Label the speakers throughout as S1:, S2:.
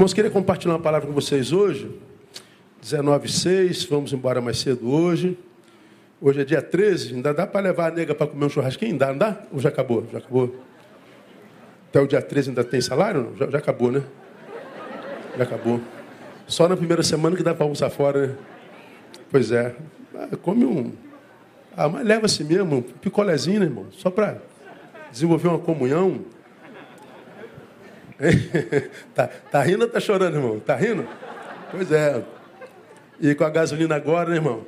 S1: Irmãos, queria compartilhar uma palavra com vocês hoje. 19,6, vamos embora mais cedo hoje. Hoje é dia 13, ainda dá para levar a nega para comer um churrasquinho? Dá, não dá? Ou já acabou? Já acabou? Até o dia 13 ainda tem salário? Já, já acabou, né? Já acabou. Só na primeira semana que dá para almoçar fora, né? Pois é. Ah, come um. Ah, mas leva-se mesmo, um picolézinho, né, irmão? Só para desenvolver uma comunhão. tá, tá rindo ou tá chorando, irmão? Tá rindo? Pois é. E com a gasolina agora, né, irmão?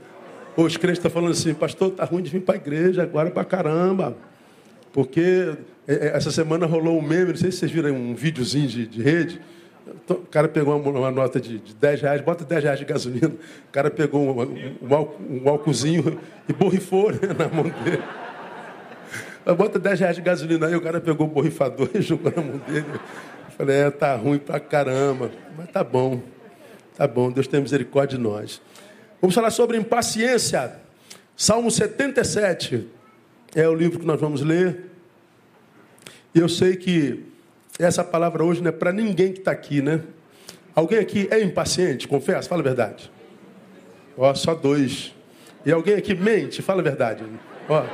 S1: Os crentes estão falando assim, pastor, tá ruim de vir para a igreja agora para caramba. Porque é, é, essa semana rolou um meme, não sei se vocês viram um videozinho de, de rede. O cara pegou uma, uma nota de, de 10 reais, bota 10 reais de gasolina. O cara pegou um, um, um álcoolzinho e borrifou né, na mão dele. Bota 10 reais de gasolina aí, o cara pegou o borrifador e jogou na mão dele. Falei, é, tá ruim pra caramba. Mas tá bom. Tá bom, Deus tem misericórdia de nós. Vamos falar sobre impaciência. Salmo 77 é o livro que nós vamos ler. E eu sei que essa palavra hoje não é para ninguém que está aqui, né? Alguém aqui é impaciente? Confessa, fala a verdade. Ó, só dois. E alguém aqui mente? Fala a verdade. Ó,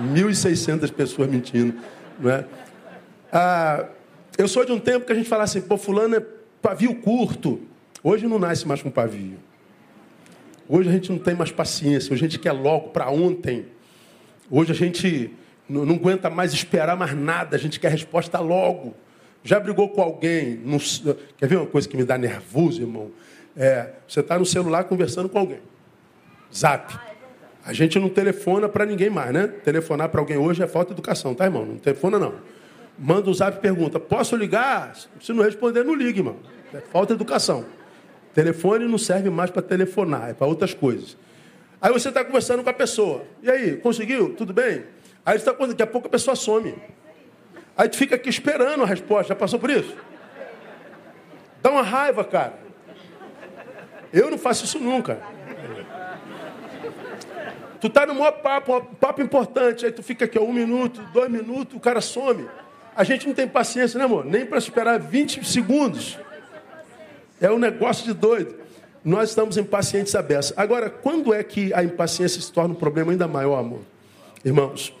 S1: 1.600 pessoas mentindo, não é? Ah, eu sou de um tempo que a gente fala assim, pô, fulano é pavio curto. Hoje não nasce mais com pavio. Hoje a gente não tem mais paciência, hoje a gente quer logo para ontem. Hoje a gente não, não, aguenta mais esperar mais nada, a gente quer resposta logo. Já brigou com alguém? Não, quer ver uma coisa que me dá nervoso, irmão? É, você está no celular conversando com alguém. Zap. A gente não telefona para ninguém mais, né? Telefonar para alguém hoje é falta de educação, tá, irmão? Não telefona, não. Manda o zap e pergunta: posso ligar? Se não responder, não ligue, irmão. É falta de educação. Telefone não serve mais para telefonar, é para outras coisas. Aí você está conversando com a pessoa. E aí, conseguiu? Tudo bem? Aí você está conversando, daqui a pouco a pessoa some. Aí tu fica aqui esperando a resposta. Já passou por isso? Dá uma raiva, cara. Eu não faço isso nunca. Tu tá no maior papo, um papo importante. Aí tu fica aqui um minuto, dois minutos, o cara some. A gente não tem paciência, né, amor? Nem para esperar 20 segundos. É um negócio de doido. Nós estamos impacientes a beça. Agora, quando é que a impaciência se torna um problema ainda maior, amor? Irmãos,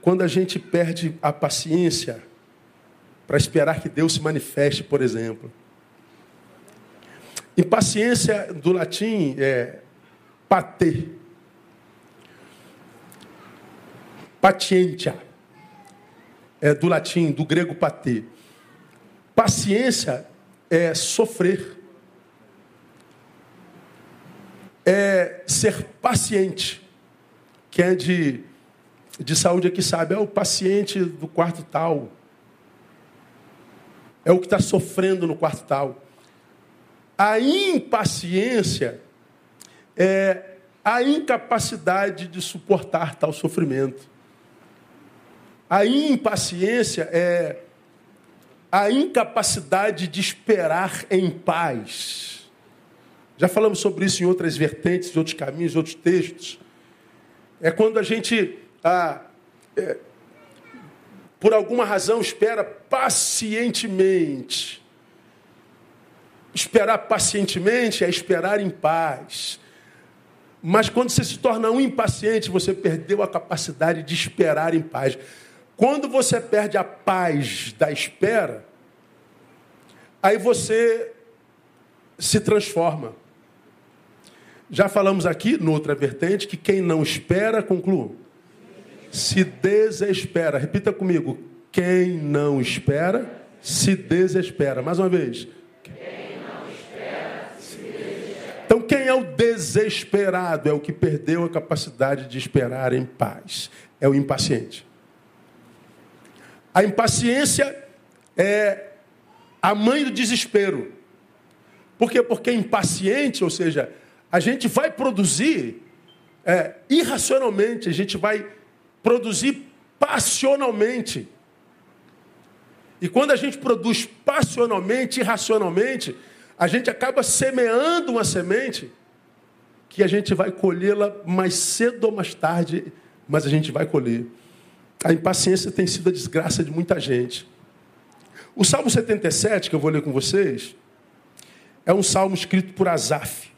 S1: quando a gente perde a paciência para esperar que Deus se manifeste, por exemplo. Impaciência do latim é pater. Patientia é, do latim, do grego pater. Paciência é sofrer. É ser paciente. Quem é de, de saúde aqui sabe, é o paciente do quarto tal. É o que está sofrendo no quarto tal. A impaciência é a incapacidade de suportar tal sofrimento. A impaciência é a incapacidade de esperar em paz. Já falamos sobre isso em outras vertentes, em outros caminhos, em outros textos. É quando a gente, ah, é, por alguma razão, espera pacientemente. Esperar pacientemente é esperar em paz. Mas quando você se torna um impaciente, você perdeu a capacidade de esperar em paz. Quando você perde a paz da espera, aí você se transforma. Já falamos aqui, noutra vertente, que quem não espera, conclua, se desespera. Repita comigo. Quem não espera, se desespera. Mais uma vez. Quem não espera, se desespera. Então, quem é o desesperado? É o que perdeu a capacidade de esperar em paz. É o impaciente. A impaciência é a mãe do desespero. Por quê? Porque é impaciente, ou seja, a gente vai produzir é, irracionalmente, a gente vai produzir passionalmente. E quando a gente produz passionalmente, irracionalmente, a gente acaba semeando uma semente que a gente vai colhê-la mais cedo ou mais tarde, mas a gente vai colher. A impaciência tem sido a desgraça de muita gente. O Salmo 77, que eu vou ler com vocês, é um salmo escrito por Asaf.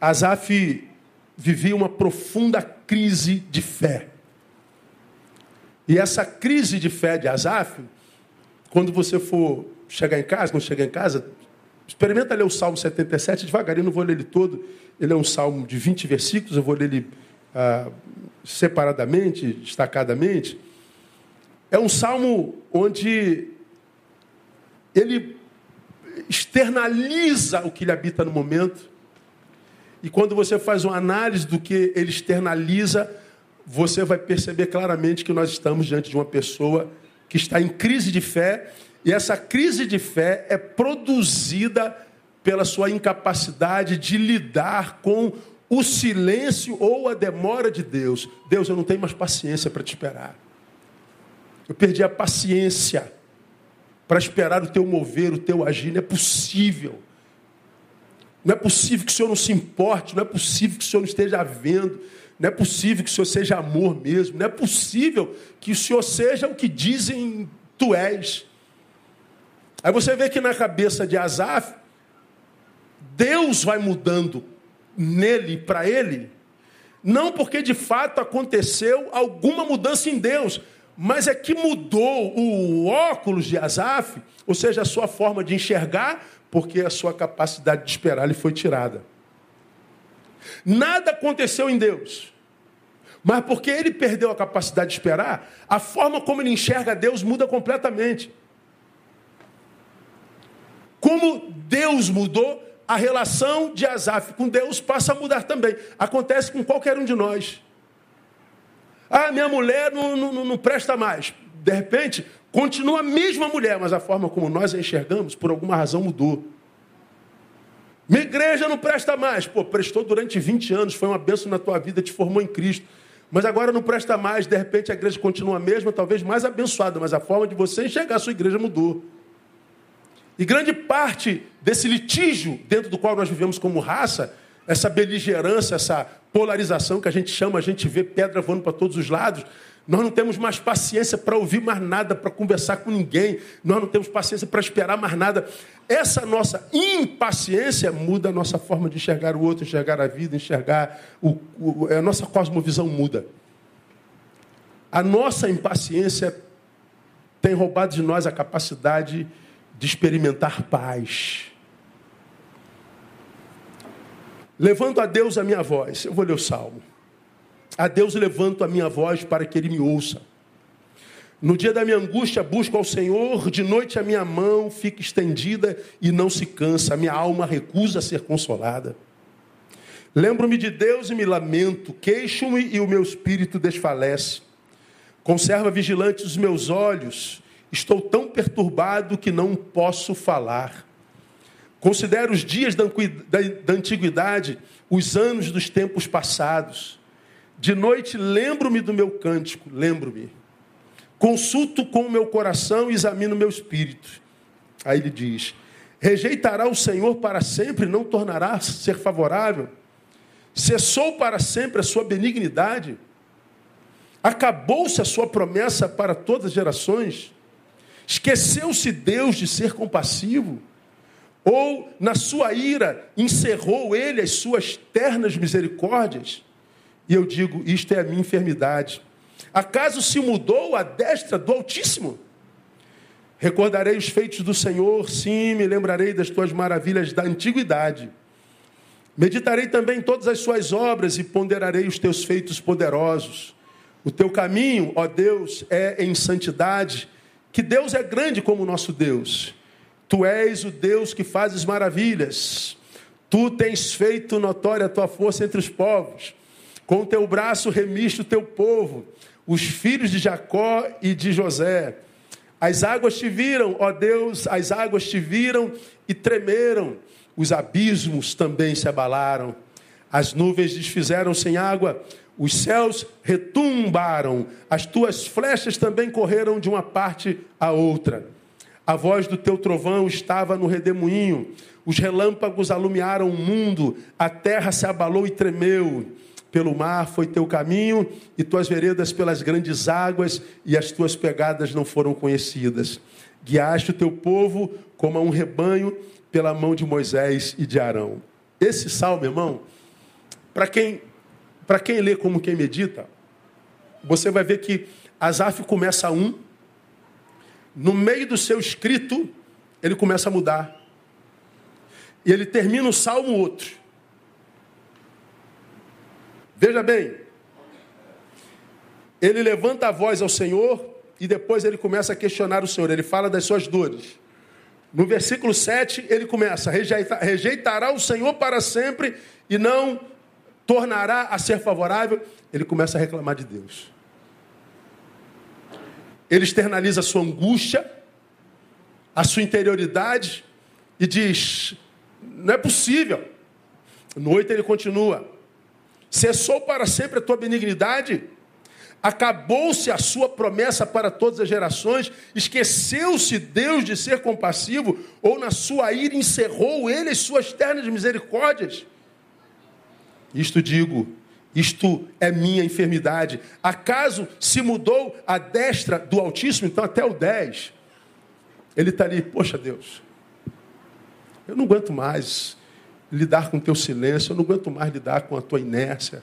S1: Asaf vivia uma profunda crise de fé. E essa crise de fé de Asaf, quando você for chegar em casa, não chegar em casa, experimenta ler o Salmo 77 devagarinho, não vou ler ele todo. Ele é um salmo de 20 versículos, eu vou ler ele ah, separadamente, destacadamente. É um salmo onde ele externaliza o que lhe habita no momento. E quando você faz uma análise do que ele externaliza, você vai perceber claramente que nós estamos diante de uma pessoa que está em crise de fé, e essa crise de fé é produzida pela sua incapacidade de lidar com o silêncio ou a demora de Deus. Deus, eu não tenho mais paciência para te esperar. Eu perdi a paciência para esperar o teu mover, o teu agir. Não é possível. Não é possível que o Senhor não se importe, não é possível que o Senhor não esteja vendo, não é possível que o Senhor seja amor mesmo, não é possível que o Senhor seja o que dizem tu és. Aí você vê que na cabeça de Asaf, Deus vai mudando nele para ele, não porque de fato aconteceu alguma mudança em Deus, mas é que mudou o óculos de Asaf, ou seja, a sua forma de enxergar, porque a sua capacidade de esperar lhe foi tirada. Nada aconteceu em Deus. Mas porque ele perdeu a capacidade de esperar, a forma como ele enxerga Deus muda completamente. Como Deus mudou, a relação de Asaf com Deus passa a mudar também. Acontece com qualquer um de nós. Ah, minha mulher não, não, não presta mais. De repente, continua a mesma mulher, mas a forma como nós a enxergamos, por alguma razão, mudou. Minha igreja não presta mais. Pô, prestou durante 20 anos, foi uma bênção na tua vida, te formou em Cristo. Mas agora não presta mais, de repente a igreja continua a mesma, talvez mais abençoada, mas a forma de você enxergar a sua igreja mudou. E grande parte desse litígio dentro do qual nós vivemos como raça essa beligerância, essa polarização que a gente chama, a gente vê pedra voando para todos os lados. Nós não temos mais paciência para ouvir mais nada, para conversar com ninguém. Nós não temos paciência para esperar mais nada. Essa nossa impaciência muda a nossa forma de enxergar o outro, enxergar a vida, enxergar. O, o, a nossa cosmovisão muda. A nossa impaciência tem roubado de nós a capacidade de experimentar paz. Levanto a Deus a minha voz. Eu vou ler o salmo. A Deus levanto a minha voz para que Ele me ouça. No dia da minha angústia, busco ao Senhor, de noite a minha mão fica estendida e não se cansa, a minha alma recusa ser consolada. Lembro-me de Deus e me lamento, queixo-me e o meu espírito desfalece. Conserva vigilantes os meus olhos, estou tão perturbado que não posso falar. Considero os dias da, antiguidade, os anos dos tempos passados. De noite lembro-me do meu cântico, lembro-me. Consulto com o meu coração e examino o meu espírito. Aí ele diz: Rejeitará o Senhor para sempre, não tornará ser favorável. Cessou para sempre a sua benignidade. Acabou-se a sua promessa para todas as gerações. Esqueceu-se Deus de ser compassivo. Ou, na sua ira, encerrou ele as suas ternas misericórdias? E eu digo: isto é a minha enfermidade. Acaso se mudou a destra do Altíssimo? Recordarei os feitos do Senhor, sim, me lembrarei das tuas maravilhas da antiguidade. Meditarei também todas as suas obras e ponderarei os teus feitos poderosos. O teu caminho, ó Deus, é em santidade, que Deus é grande como o nosso Deus. Tu és o Deus que fazes maravilhas. Tu tens feito notória a tua força entre os povos. Com o teu braço remiste o teu povo, os filhos de Jacó e de José. As águas te viram, ó Deus, as águas te viram e tremeram. Os abismos também se abalaram. As nuvens desfizeram sem água, os céus retumbaram. As tuas flechas também correram de uma parte a outra. A voz do teu trovão estava no redemoinho. Os relâmpagos alumiaram o mundo. A terra se abalou e tremeu. pelo mar foi teu caminho, e tuas veredas pelas grandes águas, e as tuas pegadas não foram conhecidas. Guiaste o teu povo como a um rebanho pela mão de Moisés e de Arão. Esse salmo, irmão, para quem, quem lê como quem medita, você vai ver que Asaf começa um, no meio do seu escrito, ele começa a mudar. E ele termina o salmo outro. Veja bem, ele levanta a voz ao Senhor e depois ele começa a questionar o Senhor. Ele fala das suas dores. No versículo 7, ele começa: rejeitará o Senhor para sempre e não tornará a ser favorável. Ele começa a reclamar de Deus. Ele externaliza a sua angústia, a sua interioridade e diz: não é possível. No 8 ele continua: cessou para sempre a tua benignidade Acabou-se a sua promessa para todas as gerações, esqueceu-se Deus de ser compassivo, ou na sua ira encerrou ele as suas ternas misericórdias. Isto digo, isto é minha enfermidade. Acaso se mudou a destra do Altíssimo, então até o 10. Ele está ali, poxa Deus, eu não aguento mais lidar com o teu silêncio, eu não aguento mais lidar com a tua inércia.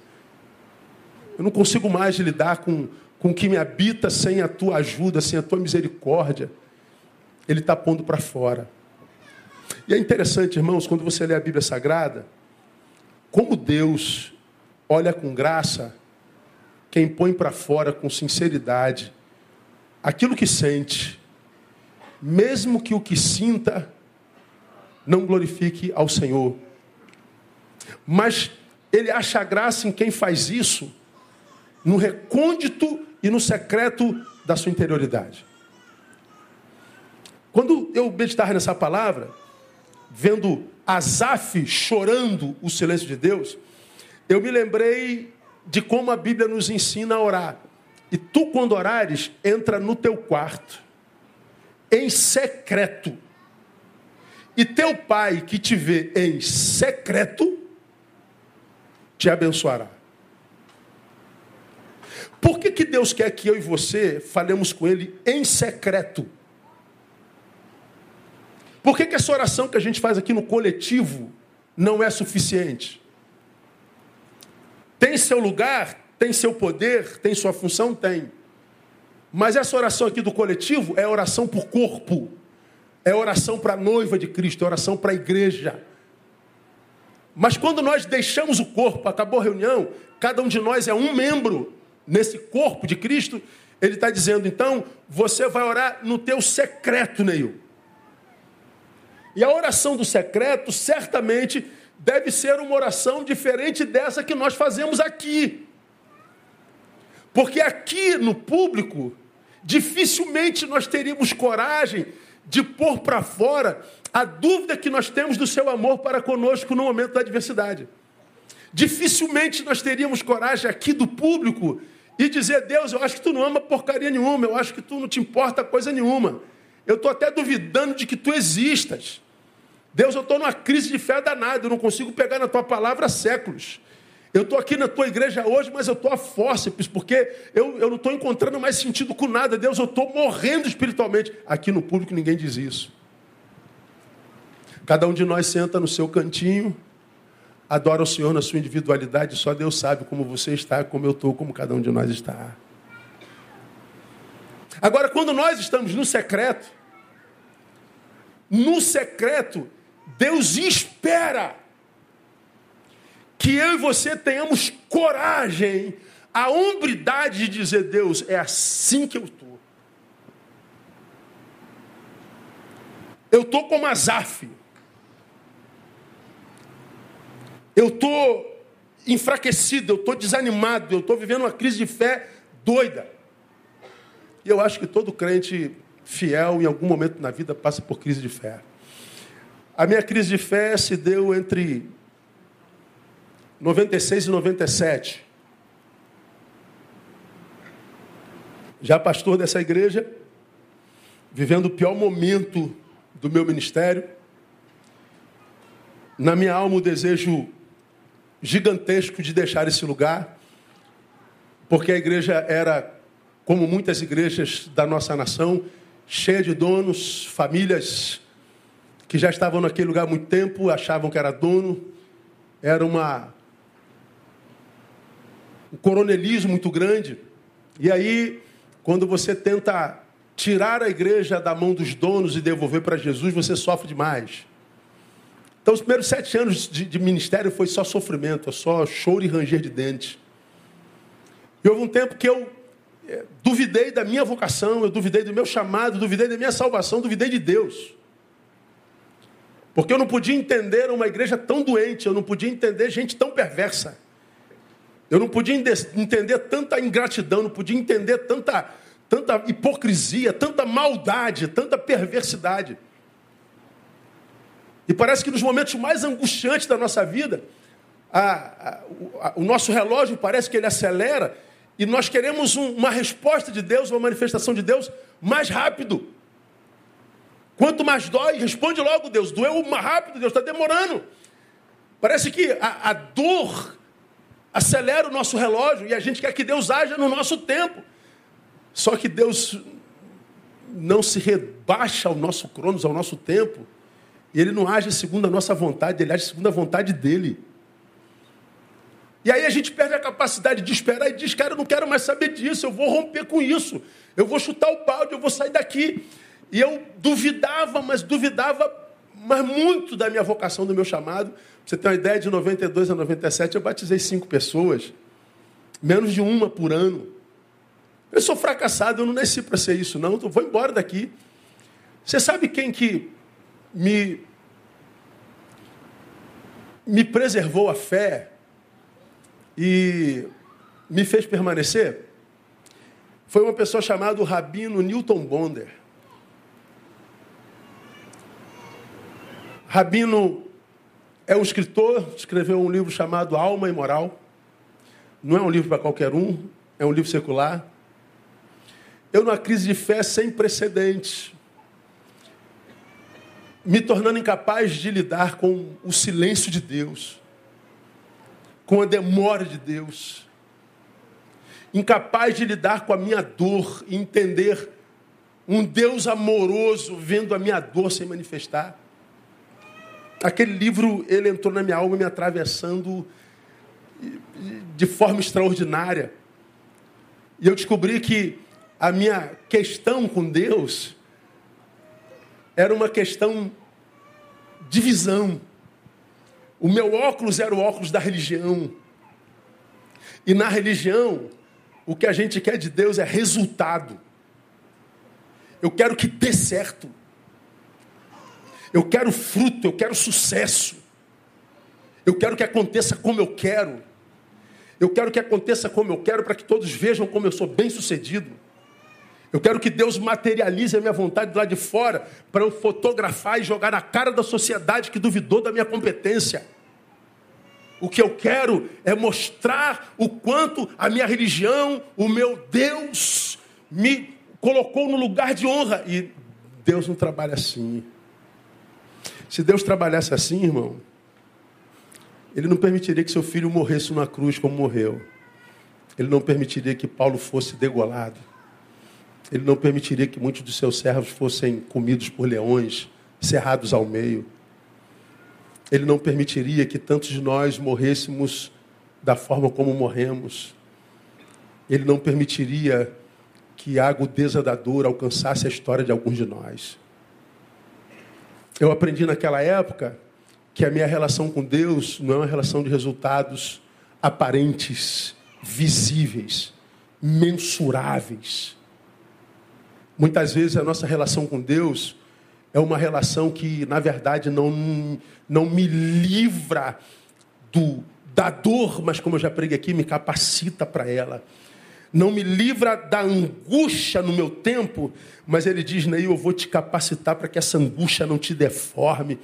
S1: Eu não consigo mais lidar com, com o que me habita sem a tua ajuda, sem a tua misericórdia. Ele está pondo para fora. E é interessante, irmãos, quando você lê a Bíblia Sagrada, como Deus olha com graça quem põe para fora com sinceridade aquilo que sente, mesmo que o que sinta não glorifique ao Senhor. Mas ele acha graça em quem faz isso no recôndito e no secreto da sua interioridade. Quando eu meditava nessa palavra, vendo Asaf chorando o silêncio de Deus, eu me lembrei de como a Bíblia nos ensina a orar. E tu, quando orares, entra no teu quarto, em secreto. E teu pai que te vê em secreto, te abençoará. Por que, que Deus quer que eu e você falemos com Ele em secreto? Por que, que essa oração que a gente faz aqui no coletivo não é suficiente? Tem seu lugar, tem seu poder, tem sua função? Tem. Mas essa oração aqui do coletivo é oração por corpo, é oração para a noiva de Cristo, é oração para a igreja. Mas quando nós deixamos o corpo, acabou a reunião, cada um de nós é um membro nesse corpo de Cristo, ele está dizendo, então, você vai orar no teu secreto, Neil. E a oração do secreto, certamente, deve ser uma oração diferente dessa que nós fazemos aqui. Porque aqui no público, dificilmente nós teríamos coragem de pôr para fora a dúvida que nós temos do seu amor para conosco no momento da adversidade. Dificilmente nós teríamos coragem aqui do público e dizer, Deus, eu acho que tu não ama porcaria nenhuma, eu acho que tu não te importa coisa nenhuma. Eu estou até duvidando de que tu existas. Deus, eu estou numa crise de fé danada, eu não consigo pegar na tua palavra há séculos. Eu estou aqui na tua igreja hoje, mas eu estou a fórceps, porque eu, eu não estou encontrando mais sentido com nada. Deus, eu estou morrendo espiritualmente. Aqui no público ninguém diz isso. Cada um de nós senta no seu cantinho, Adora o Senhor na sua individualidade, só Deus sabe como você está, como eu estou, como cada um de nós está. Agora, quando nós estamos no secreto, no secreto, Deus espera que eu e você tenhamos coragem, a hombridade de dizer: Deus, é assim que eu estou. Eu estou como Azaf. Eu estou enfraquecido, eu estou desanimado, eu estou vivendo uma crise de fé doida. E eu acho que todo crente fiel, em algum momento na vida, passa por crise de fé. A minha crise de fé se deu entre 96 e 97. Já pastor dessa igreja, vivendo o pior momento do meu ministério. Na minha alma, o desejo gigantesco de deixar esse lugar, porque a igreja era, como muitas igrejas da nossa nação, cheia de donos, famílias que já estavam naquele lugar há muito tempo, achavam que era dono, era uma um coronelismo muito grande. E aí, quando você tenta tirar a igreja da mão dos donos e devolver para Jesus, você sofre demais. Então, os primeiros sete anos de, de ministério foi só sofrimento, só choro e ranger de dentes. E houve um tempo que eu é, duvidei da minha vocação, eu duvidei do meu chamado, duvidei da minha salvação, duvidei de Deus. Porque eu não podia entender uma igreja tão doente, eu não podia entender gente tão perversa. Eu não podia entender tanta ingratidão, não podia entender tanta, tanta hipocrisia, tanta maldade, tanta perversidade. E parece que nos momentos mais angustiantes da nossa vida, a, a, a, o nosso relógio parece que ele acelera e nós queremos um, uma resposta de Deus, uma manifestação de Deus mais rápido. Quanto mais dói, responde logo, Deus. Doeu rápido, Deus está demorando. Parece que a, a dor acelera o nosso relógio e a gente quer que Deus haja no nosso tempo. Só que Deus não se rebaixa ao nosso cronos, ao nosso tempo. E Ele não age segundo a nossa vontade, Ele age segundo a vontade dEle. E aí a gente perde a capacidade de esperar e diz, cara, eu não quero mais saber disso, eu vou romper com isso. Eu vou chutar o balde, eu vou sair daqui. E eu duvidava, mas duvidava mas muito da minha vocação, do meu chamado. Você tem uma ideia, de 92 a 97 eu batizei cinco pessoas. Menos de uma por ano. Eu sou fracassado, eu não nasci para ser isso, não. Eu vou embora daqui. Você sabe quem que me, me preservou a fé e me fez permanecer? Foi uma pessoa chamada Rabino Newton Bonder. Rabino é um escritor, escreveu um livro chamado Alma e Moral. Não é um livro para qualquer um, é um livro secular. Eu, numa crise de fé sem precedentes, me tornando incapaz de lidar com o silêncio de Deus, com a demora de Deus, incapaz de lidar com a minha dor e entender um Deus amoroso vendo a minha dor se manifestar. Aquele livro, ele entrou na minha alma me atravessando de forma extraordinária. E eu descobri que a minha questão com Deus era uma questão de visão. O meu óculos era o óculos da religião. E na religião, o que a gente quer de Deus é resultado. Eu quero que dê certo. Eu quero fruto, eu quero sucesso. Eu quero que aconteça como eu quero. Eu quero que aconteça como eu quero para que todos vejam como eu sou bem sucedido. Eu quero que Deus materialize a minha vontade lá de fora para eu fotografar e jogar na cara da sociedade que duvidou da minha competência. O que eu quero é mostrar o quanto a minha religião, o meu Deus, me colocou no lugar de honra. E Deus não trabalha assim. Se Deus trabalhasse assim, irmão, ele não permitiria que seu filho morresse numa cruz como morreu. Ele não permitiria que Paulo fosse degolado. Ele não permitiria que muitos dos seus servos fossem comidos por leões, cerrados ao meio. Ele não permitiria que tantos de nós morrêssemos da forma como morremos. Ele não permitiria que a agudeza da dor alcançasse a história de alguns de nós. Eu aprendi naquela época que a minha relação com Deus não é uma relação de resultados aparentes, visíveis, mensuráveis. Muitas vezes a nossa relação com Deus é uma relação que, na verdade, não, não me livra do, da dor, mas, como eu já preguei aqui, me capacita para ela não me livra da angústia no meu tempo, mas ele diz, Neil, eu vou te capacitar para que essa angústia não te deforme.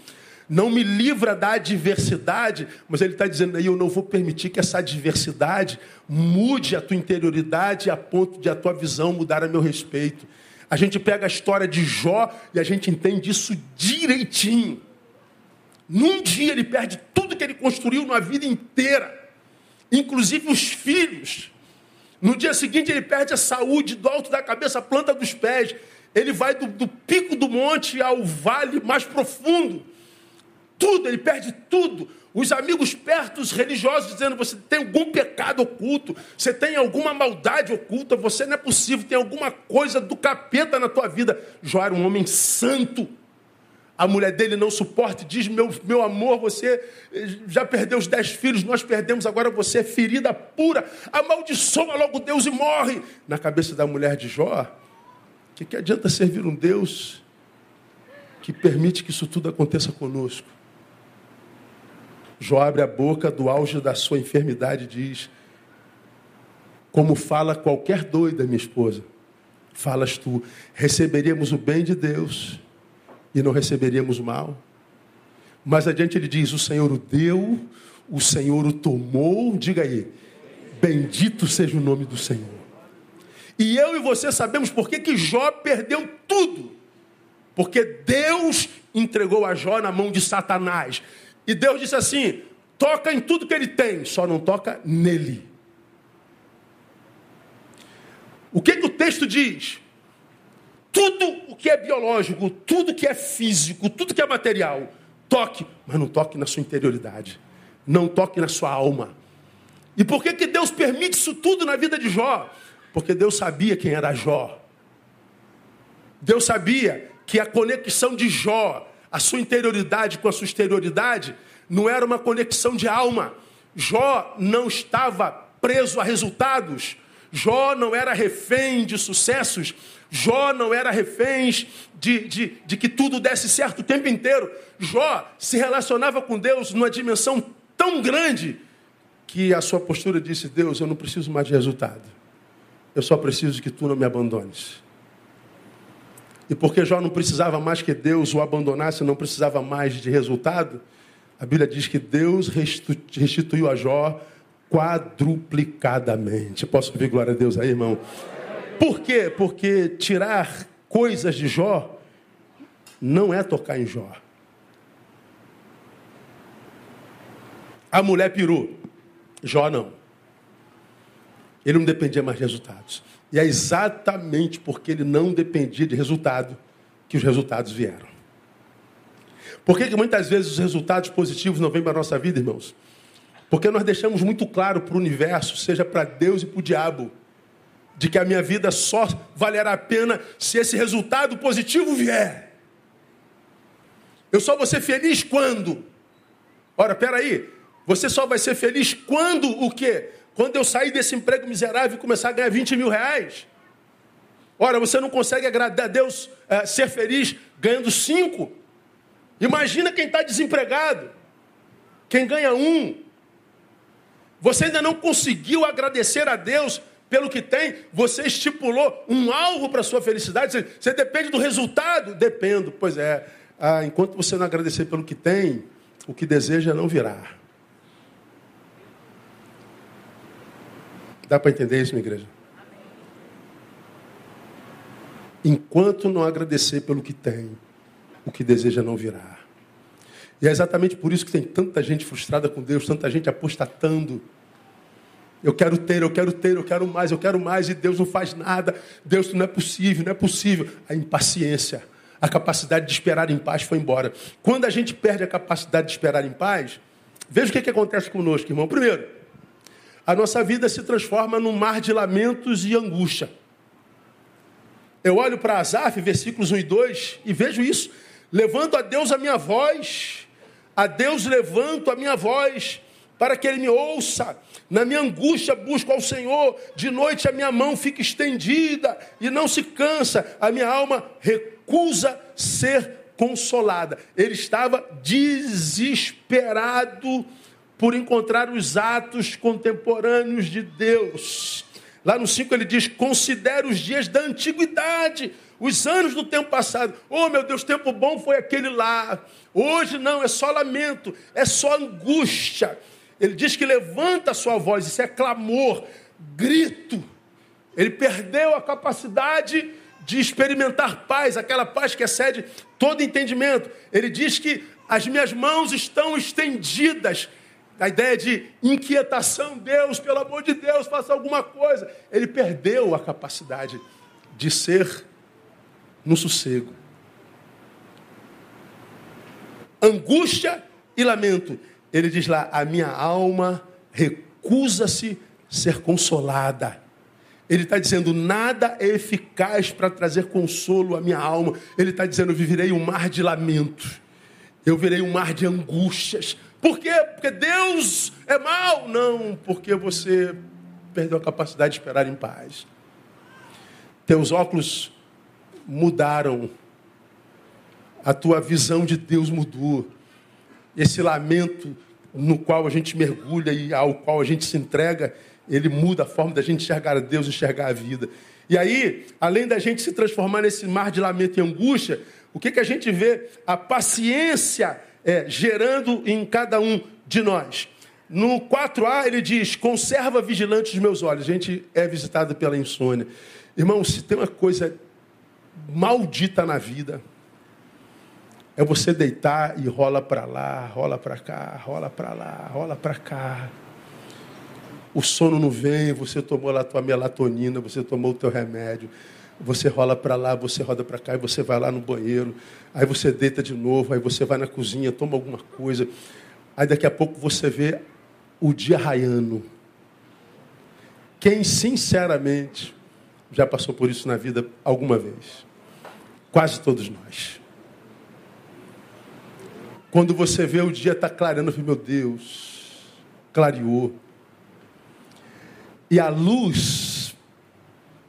S1: Não me livra da adversidade, mas ele está dizendo, Neil, eu não vou permitir que essa adversidade mude a tua interioridade a ponto de a tua visão mudar a meu respeito. A gente pega a história de Jó e a gente entende isso direitinho. Num dia ele perde tudo que que ele construiu na vida inteira, inclusive os filhos. No dia seguinte ele perde a saúde do alto da cabeça planta dos pés. Ele vai do, do pico do monte ao vale mais profundo. Tudo, ele perde tudo. Os amigos perto, os religiosos, dizendo: você tem algum pecado oculto, você tem alguma maldade oculta, você não é possível, tem alguma coisa do capeta na tua vida. Jó era um homem santo. A mulher dele não suporta e diz: meu, meu amor, você já perdeu os dez filhos, nós perdemos, agora você é ferida pura. Amaldiçoa logo Deus e morre. Na cabeça da mulher de Jó, o que, que adianta servir um Deus que permite que isso tudo aconteça conosco? Jó abre a boca do auge da sua enfermidade e diz: Como fala qualquer doida, minha esposa, falas tu, receberíamos o bem de Deus e não receberíamos mal. Mais adiante ele diz: O Senhor o deu, o Senhor o tomou. Diga aí, bendito seja o nome do Senhor. E eu e você sabemos por que, que Jó perdeu tudo. Porque Deus entregou a Jó na mão de Satanás. E Deus disse assim: toca em tudo que ele tem, só não toca nele. O que, que o texto diz? Tudo o que é biológico, tudo que é físico, tudo que é material, toque, mas não toque na sua interioridade. Não toque na sua alma. E por que, que Deus permite isso tudo na vida de Jó? Porque Deus sabia quem era Jó. Deus sabia que a conexão de Jó, a sua interioridade com a sua exterioridade, não era uma conexão de alma. Jó não estava preso a resultados. Jó não era refém de sucessos. Jó não era refém de, de, de que tudo desse certo o tempo inteiro. Jó se relacionava com Deus numa dimensão tão grande que a sua postura disse: Deus, eu não preciso mais de resultado. Eu só preciso que tu não me abandones. E porque Jó não precisava mais que Deus o abandonasse, não precisava mais de resultado, a Bíblia diz que Deus restituiu a Jó quadruplicadamente. Posso ouvir glória a Deus aí, irmão? Por quê? Porque tirar coisas de Jó não é tocar em Jó. A mulher pirou, Jó não. Ele não dependia mais de resultados. E é exatamente porque ele não dependia de resultado que os resultados vieram. Por que, que muitas vezes os resultados positivos não vêm para a nossa vida, irmãos? Porque nós deixamos muito claro para o universo, seja para Deus e para o diabo, de que a minha vida só valerá a pena se esse resultado positivo vier. Eu só vou ser feliz quando? Ora, peraí, você só vai ser feliz quando o quê? Quando eu sair desse emprego miserável e começar a ganhar 20 mil reais. Ora, você não consegue agradar a Deus, é, ser feliz ganhando cinco. Imagina quem está desempregado, quem ganha um. Você ainda não conseguiu agradecer a Deus pelo que tem, você estipulou um alvo para a sua felicidade. Você, depende do resultado? Dependo, pois é. Ah, enquanto você não agradecer pelo que tem, o que deseja não virá. Dá para entender isso, minha igreja? Enquanto não agradecer pelo que tem, o que deseja não virá. E é exatamente por isso que tem tanta gente frustrada com Deus, tanta gente apostatando. Eu quero ter, eu quero ter, eu quero mais, eu quero mais, e Deus não faz nada. Deus não é possível, não é possível. A impaciência, a capacidade de esperar em paz foi embora. Quando a gente perde a capacidade de esperar em paz, veja o que, que acontece conosco, irmão. Primeiro, a nossa vida se transforma num mar de lamentos e angústia. Eu olho para Asaf, versículos 1 e 2, e vejo isso. Levanto a Deus a minha voz, a Deus levanto a minha voz, para que Ele me ouça. Na minha angústia busco ao Senhor, de noite a minha mão fica estendida e não se cansa, a minha alma recusa ser consolada. Ele estava desesperado por encontrar os atos contemporâneos de Deus. Lá no 5 ele diz: considere os dias da antiguidade, os anos do tempo passado. Oh, meu Deus, tempo bom foi aquele lá. Hoje não, é só lamento, é só angústia. Ele diz que levanta a sua voz, isso é clamor, grito. Ele perdeu a capacidade de experimentar paz, aquela paz que excede todo entendimento. Ele diz que as minhas mãos estão estendidas. A ideia de inquietação, Deus, pelo amor de Deus, faça alguma coisa. Ele perdeu a capacidade de ser no sossego. Angústia e lamento. Ele diz lá: a minha alma recusa-se ser consolada. Ele está dizendo: nada é eficaz para trazer consolo à minha alma. Ele está dizendo: viverei um mar de lamento. Eu virei um mar de angústias. Por quê? Porque Deus é mau? Não, porque você perdeu a capacidade de esperar em paz. Teus óculos mudaram. A tua visão de Deus mudou. Esse lamento no qual a gente mergulha e ao qual a gente se entrega, ele muda a forma da gente enxergar a Deus, enxergar a vida. E aí, além da gente se transformar nesse mar de lamento e angústia, o que, que a gente vê? A paciência é, gerando em cada um de nós. No 4a ele diz: conserva vigilante os meus olhos. A gente é visitado pela insônia. Irmão, se tem uma coisa maldita na vida, é você deitar e rola para lá, rola para cá, rola para lá, rola para cá. O sono não vem, você tomou lá a tua melatonina, você tomou o teu remédio. Você rola para lá, você roda para cá, e você vai lá no banheiro. Aí você deita de novo, aí você vai na cozinha, toma alguma coisa. Aí daqui a pouco você vê o dia raiando. Quem sinceramente já passou por isso na vida alguma vez? Quase todos nós. Quando você vê o dia está clareando, meu Deus, clareou. E a luz,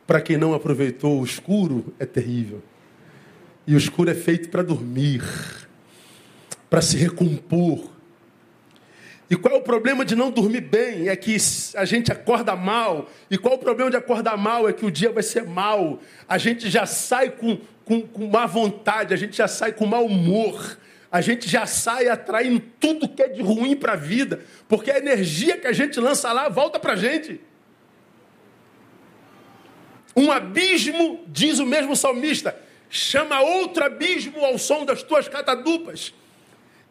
S1: para quem não aproveitou o escuro, é terrível. E o escuro é feito para dormir, para se recompor. E qual é o problema de não dormir bem? É que a gente acorda mal. E qual é o problema de acordar mal? É que o dia vai ser mal. A gente já sai com, com, com má vontade, a gente já sai com mau humor a gente já sai atraindo tudo que é de ruim para a vida, porque a energia que a gente lança lá volta para a gente. Um abismo, diz o mesmo salmista, chama outro abismo ao som das tuas catadupas.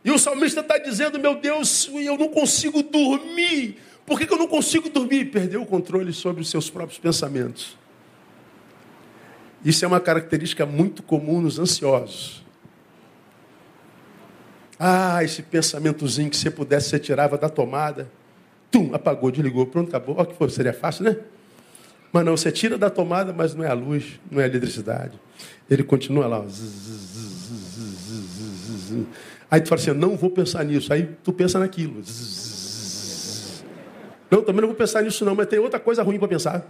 S1: E o salmista está dizendo: Meu Deus, eu não consigo dormir. Por que, que eu não consigo dormir? Perdeu o controle sobre os seus próprios pensamentos. Isso é uma característica muito comum nos ansiosos. Ah, esse pensamentozinho que você pudesse, você tirava da tomada. Tum, apagou, desligou, pronto, acabou. Olha que foi, seria fácil, né? Mas não, você tira da tomada, mas não é a luz, não é a eletricidade. Ele continua lá. Aí tu fala assim, não vou pensar nisso. Aí tu pensa naquilo. Não, também não vou pensar nisso não, mas tem outra coisa ruim para pensar.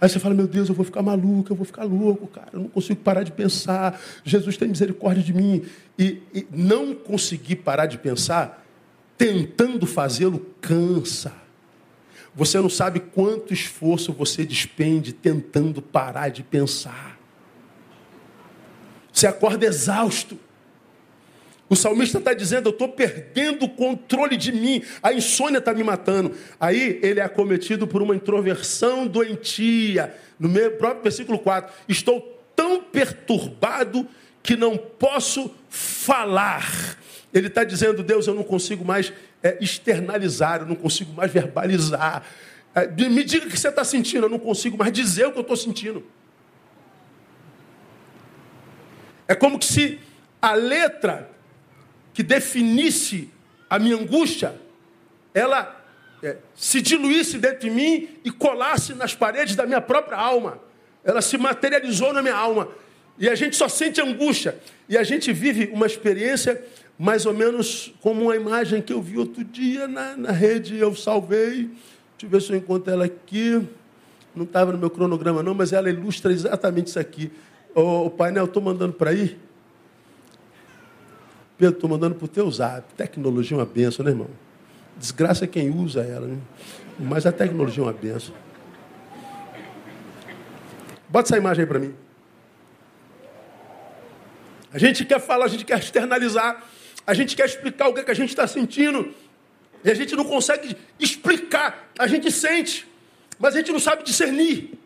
S1: Aí você fala, meu Deus, eu vou ficar maluco, eu vou ficar louco, cara, eu não consigo parar de pensar. Jesus tem misericórdia de mim. E, e não conseguir parar de pensar, tentando fazê-lo, cansa. Você não sabe quanto esforço você despende tentando parar de pensar. Você acorda exausto. O salmista está dizendo: Eu estou perdendo o controle de mim, a insônia está me matando. Aí ele é acometido por uma introversão doentia. No meu próprio versículo 4: Estou tão perturbado que não posso falar. Ele está dizendo: Deus, eu não consigo mais é, externalizar, eu não consigo mais verbalizar. É, me diga o que você está sentindo, eu não consigo mais dizer o que eu estou sentindo. É como se a letra que definisse a minha angústia, ela é, se diluísse dentro de mim e colasse nas paredes da minha própria alma. Ela se materializou na minha alma. E a gente só sente angústia. E a gente vive uma experiência mais ou menos como uma imagem que eu vi outro dia na, na rede, eu salvei. Deixa eu ver se eu encontro ela aqui. Não estava no meu cronograma, não, mas ela ilustra exatamente isso aqui. O, o painel, estou mandando para aí. Pedro, estou mandando para o teu zap. Tecnologia é uma benção, né, irmão? Desgraça é quem usa ela, né? Mas a tecnologia é uma benção. Bota essa imagem aí para mim. A gente quer falar, a gente quer externalizar, a gente quer explicar o que, é que a gente está sentindo. E a gente não consegue explicar. A gente sente, mas a gente não sabe discernir.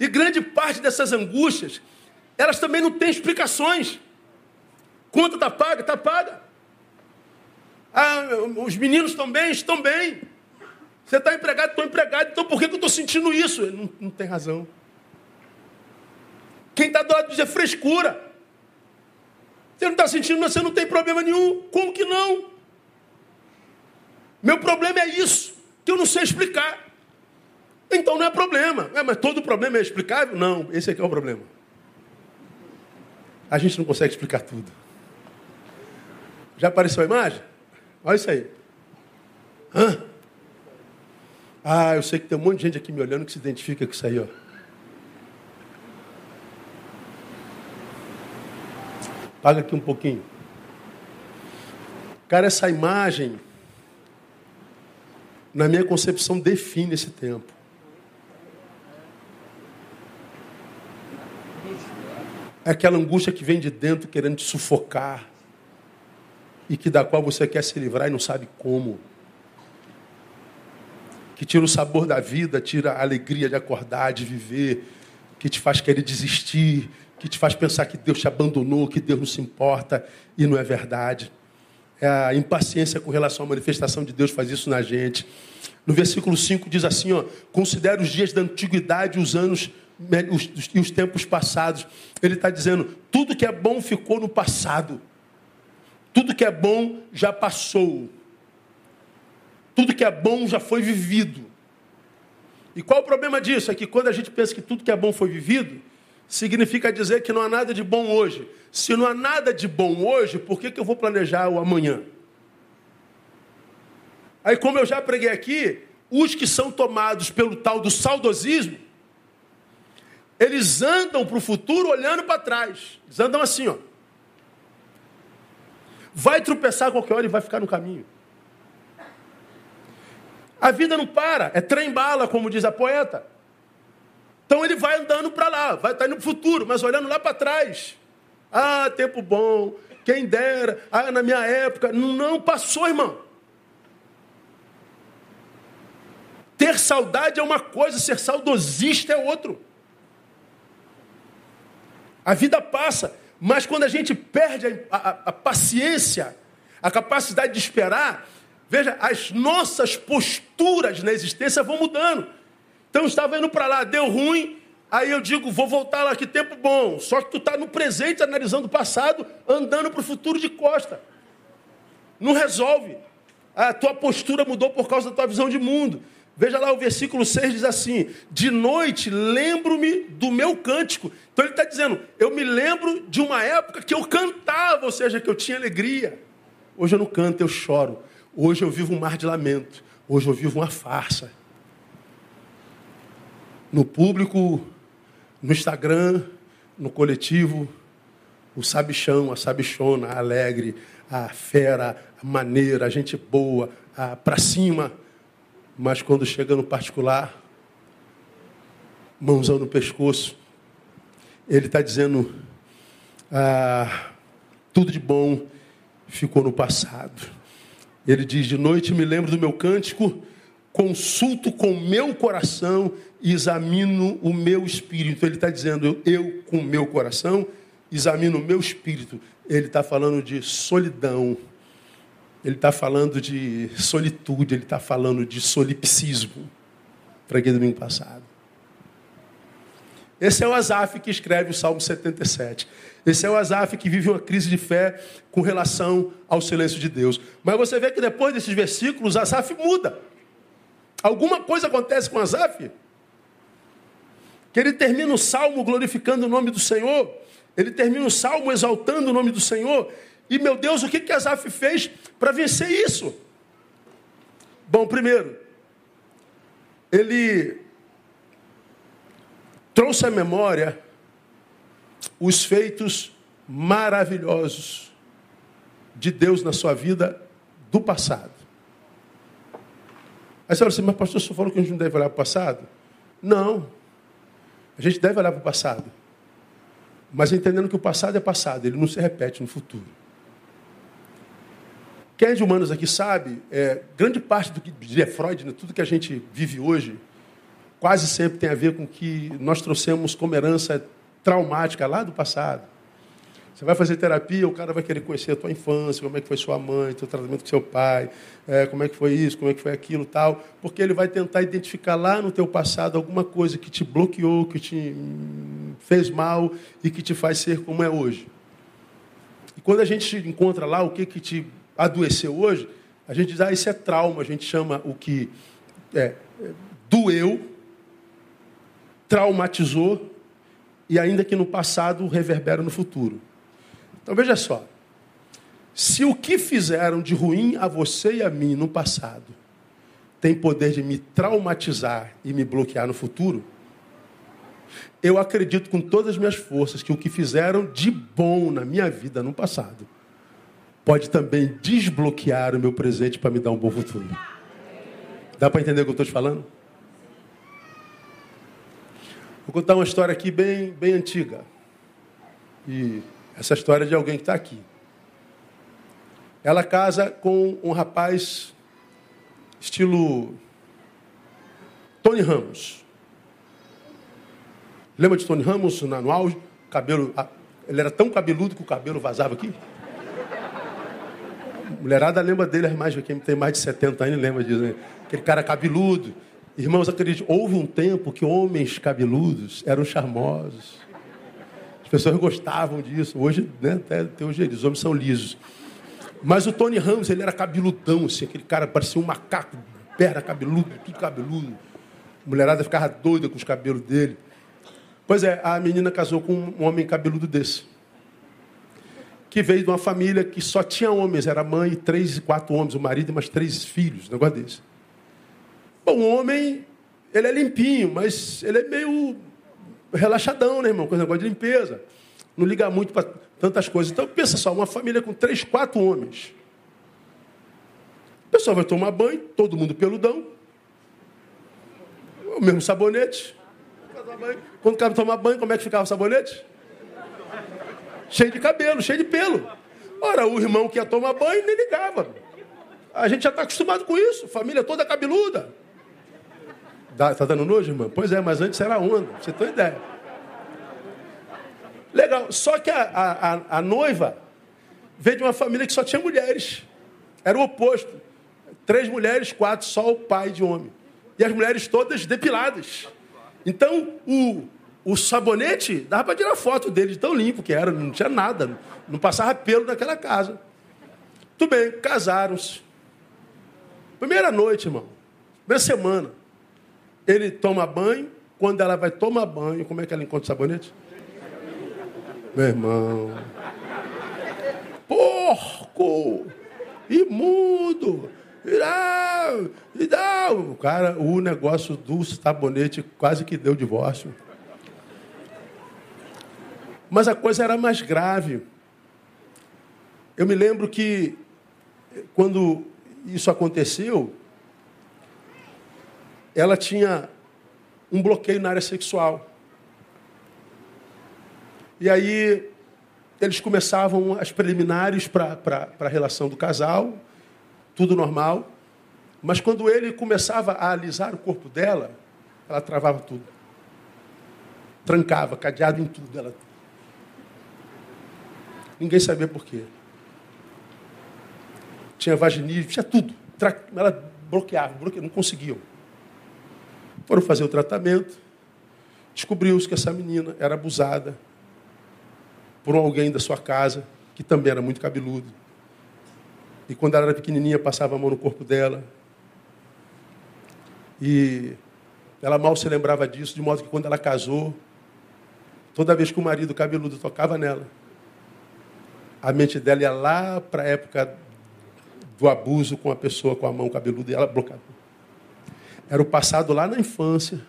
S1: E grande parte dessas angústias elas também não têm explicações. Conta está paga, está paga. Ah, os meninos estão bem, estão bem. Você está empregado, estou empregado, então por que, que eu estou sentindo isso? Não, não tem razão. Quem está do lado diz é frescura. Você não está sentindo, você não tem problema nenhum. Como que não? Meu problema é isso, que eu não sei explicar. Então não é problema. É, mas todo problema é explicável? Não, esse aqui é o problema. A gente não consegue explicar tudo. Já apareceu a imagem? Olha isso aí. Hã? Ah, eu sei que tem um monte de gente aqui me olhando que se identifica com isso aí, ó. Paga aqui um pouquinho. Cara, essa imagem, na minha concepção, define esse tempo. É aquela angústia que vem de dentro querendo te sufocar e que da qual você quer se livrar e não sabe como. Que tira o sabor da vida, tira a alegria de acordar, de viver, que te faz querer desistir, que te faz pensar que Deus te abandonou, que Deus não se importa e não é verdade. É a impaciência com relação à manifestação de Deus faz isso na gente. No versículo 5 diz assim: ó, considere os dias da antiguidade, os anos os, e os tempos passados. Ele está dizendo: tudo que é bom ficou no passado, tudo que é bom já passou, tudo que é bom já foi vivido. E qual o problema disso? É que quando a gente pensa que tudo que é bom foi vivido, significa dizer que não há nada de bom hoje. Se não há nada de bom hoje, por que, que eu vou planejar o amanhã? Aí, como eu já preguei aqui, os que são tomados pelo tal do saudosismo, eles andam para o futuro olhando para trás. Eles andam assim, ó. Vai tropeçar qualquer hora e vai ficar no caminho. A vida não para, é trem-bala, como diz a poeta. Então ele vai andando para lá, vai estar tá indo para o futuro, mas olhando lá para trás. Ah, tempo bom, quem dera, ah, na minha época. Não passou, irmão. Ter saudade é uma coisa, ser saudosista é outro. A vida passa, mas quando a gente perde a, a, a paciência, a capacidade de esperar, veja, as nossas posturas na existência vão mudando. Então estava indo para lá, deu ruim, aí eu digo, vou voltar lá, que tempo bom. Só que tu está no presente, analisando o passado, andando para o futuro de costa. Não resolve. A tua postura mudou por causa da tua visão de mundo. Veja lá o versículo 6 diz assim: De noite lembro-me do meu cântico. Então ele está dizendo: Eu me lembro de uma época que eu cantava, ou seja, que eu tinha alegria. Hoje eu não canto, eu choro. Hoje eu vivo um mar de lamento. Hoje eu vivo uma farsa no público, no Instagram, no coletivo, o sabichão, a sabichona, a alegre, a fera, a maneira, a gente boa, a pra cima. Mas quando chega no particular, mãozão no pescoço, ele está dizendo: ah, tudo de bom ficou no passado. Ele diz: de noite me lembro do meu cântico, consulto com meu coração examino o meu espírito. Ele está dizendo, eu com meu coração examino o meu espírito. Ele está falando de solidão. Ele está falando de solitude. Ele está falando de solipsismo. Preguei domingo passado. Esse é o Asaf que escreve o Salmo 77. Esse é o Asaf que vive uma crise de fé com relação ao silêncio de Deus. Mas você vê que depois desses versículos, Asaf muda. Alguma coisa acontece com Asaf que ele termina o salmo glorificando o nome do Senhor, ele termina o salmo exaltando o nome do Senhor. E meu Deus, o que que Asaf fez para vencer isso? Bom, primeiro, ele trouxe à memória os feitos maravilhosos de Deus na sua vida do passado. Aí você fala assim, mas pastor, você falou que a gente não deve olhar para o passado? Não. A gente deve olhar para o passado. Mas entendendo que o passado é passado, ele não se repete no futuro. Quem é de humanos aqui sabe, é, grande parte do que diria Freud, né, tudo que a gente vive hoje, quase sempre tem a ver com que nós trouxemos como herança traumática lá do passado. Você vai fazer terapia, o cara vai querer conhecer a tua infância, como é que foi sua mãe, teu tratamento com seu pai, é, como é que foi isso, como é que foi aquilo, tal, porque ele vai tentar identificar lá no teu passado alguma coisa que te bloqueou, que te fez mal e que te faz ser como é hoje. E quando a gente encontra lá o que que te adoeceu hoje, a gente diz, ah, isso é trauma, a gente chama o que é, doeu, traumatizou e ainda que no passado reverbera no futuro. Então veja só. Se o que fizeram de ruim a você e a mim no passado tem poder de me traumatizar e me bloquear no futuro, eu acredito com todas as minhas forças que o que fizeram de bom na minha vida no passado pode também desbloquear o meu presente para me dar um bom futuro. Dá para entender o que eu estou te falando? Vou contar uma história aqui bem, bem antiga. E essa história é de alguém que está aqui. Ela casa com um rapaz estilo Tony Ramos. Lembra de Tony Ramos no auge? Cabelo, ele era tão cabeludo que o cabelo vazava aqui. Mulherada lembra dele, mais quem tem mais de 70 anos lembra disso. Né? Aquele cara cabeludo. Irmãos, acredito, houve um tempo que homens cabeludos eram charmosos. As pessoas gostavam disso. Hoje, né, até, até hoje eles, os homens são lisos. Mas o Tony Ramos, ele era cabeludão, assim, aquele cara parecia um macaco, perna cabeludo, tudo cabeludo. A mulherada ficava doida com os cabelos dele. Pois é, a menina casou com um homem cabeludo desse. Que veio de uma família que só tinha homens, era mãe, três e quatro homens, o marido e mais três filhos, um negócio desse. Bom, o homem, ele é limpinho, mas ele é meio relaxadão, né, irmão? Com esse negócio de limpeza. Não liga muito para tantas coisas. Então, pensa só, uma família com três, quatro homens. O pessoal vai tomar banho, todo mundo peludão. O mesmo sabonete. Quando o cara tomar banho, como é que ficava o sabonete? Cheio de cabelo, cheio de pelo. Ora, o irmão que ia tomar banho nem ligava. A gente já está acostumado com isso. Família toda cabeluda. Está dando nojo, irmão? Pois é, mas antes era onda. Você tem ideia. Legal. Só que a, a, a noiva veio de uma família que só tinha mulheres. Era o oposto. Três mulheres, quatro, só o pai de homem. E as mulheres todas depiladas. Então, o, o sabonete, dava para tirar foto dele de tão limpo que era, não tinha nada, não passava pelo naquela casa. Tudo bem, casaram-se. Primeira noite, irmão. Primeira semana. Ele toma banho. Quando ela vai tomar banho, como é que ela encontra o sabonete? Meu irmão. Porco! Imundo! Irá, irá. O cara, o negócio do sabonete quase que deu divórcio. Mas a coisa era mais grave. Eu me lembro que quando isso aconteceu, ela tinha um bloqueio na área sexual. E aí eles começavam as preliminares para a relação do casal, tudo normal. Mas quando ele começava a alisar o corpo dela, ela travava tudo. Trancava, cadeado em tudo. Ela... Ninguém sabia por quê. Tinha vaginismo, tinha tudo. Ela bloqueava, bloqueava, não conseguiam. Foram fazer o tratamento. Descobriu-se que essa menina era abusada por alguém da sua casa, que também era muito cabeludo. E quando ela era pequenininha, passava a mão no corpo dela. E ela mal se lembrava disso, de modo que quando ela casou, toda vez que o marido cabeludo tocava nela, a mente dela ia lá para a época do abuso com a pessoa com a mão cabeluda e ela bloqueava. Era o passado lá na infância,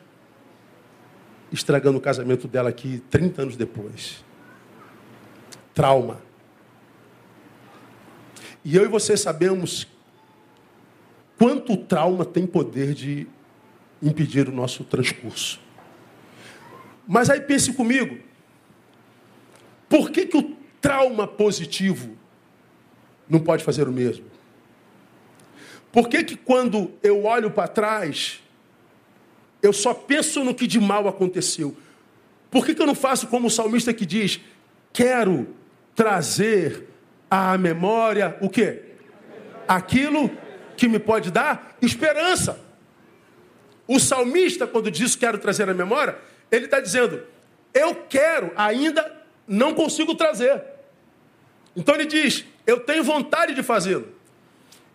S1: estragando o casamento dela aqui 30 anos depois. Trauma. E eu e você sabemos quanto o trauma tem poder de impedir o nosso transcurso. Mas aí pense comigo, por que, que o trauma positivo não pode fazer o mesmo? Por que, que quando eu olho para trás, eu só penso no que de mal aconteceu? Por que, que eu não faço como o salmista que diz: quero trazer à memória o quê? Aquilo que me pode dar esperança. O salmista, quando diz quero trazer à memória, ele está dizendo: eu quero, ainda não consigo trazer. Então ele diz: eu tenho vontade de fazê-lo.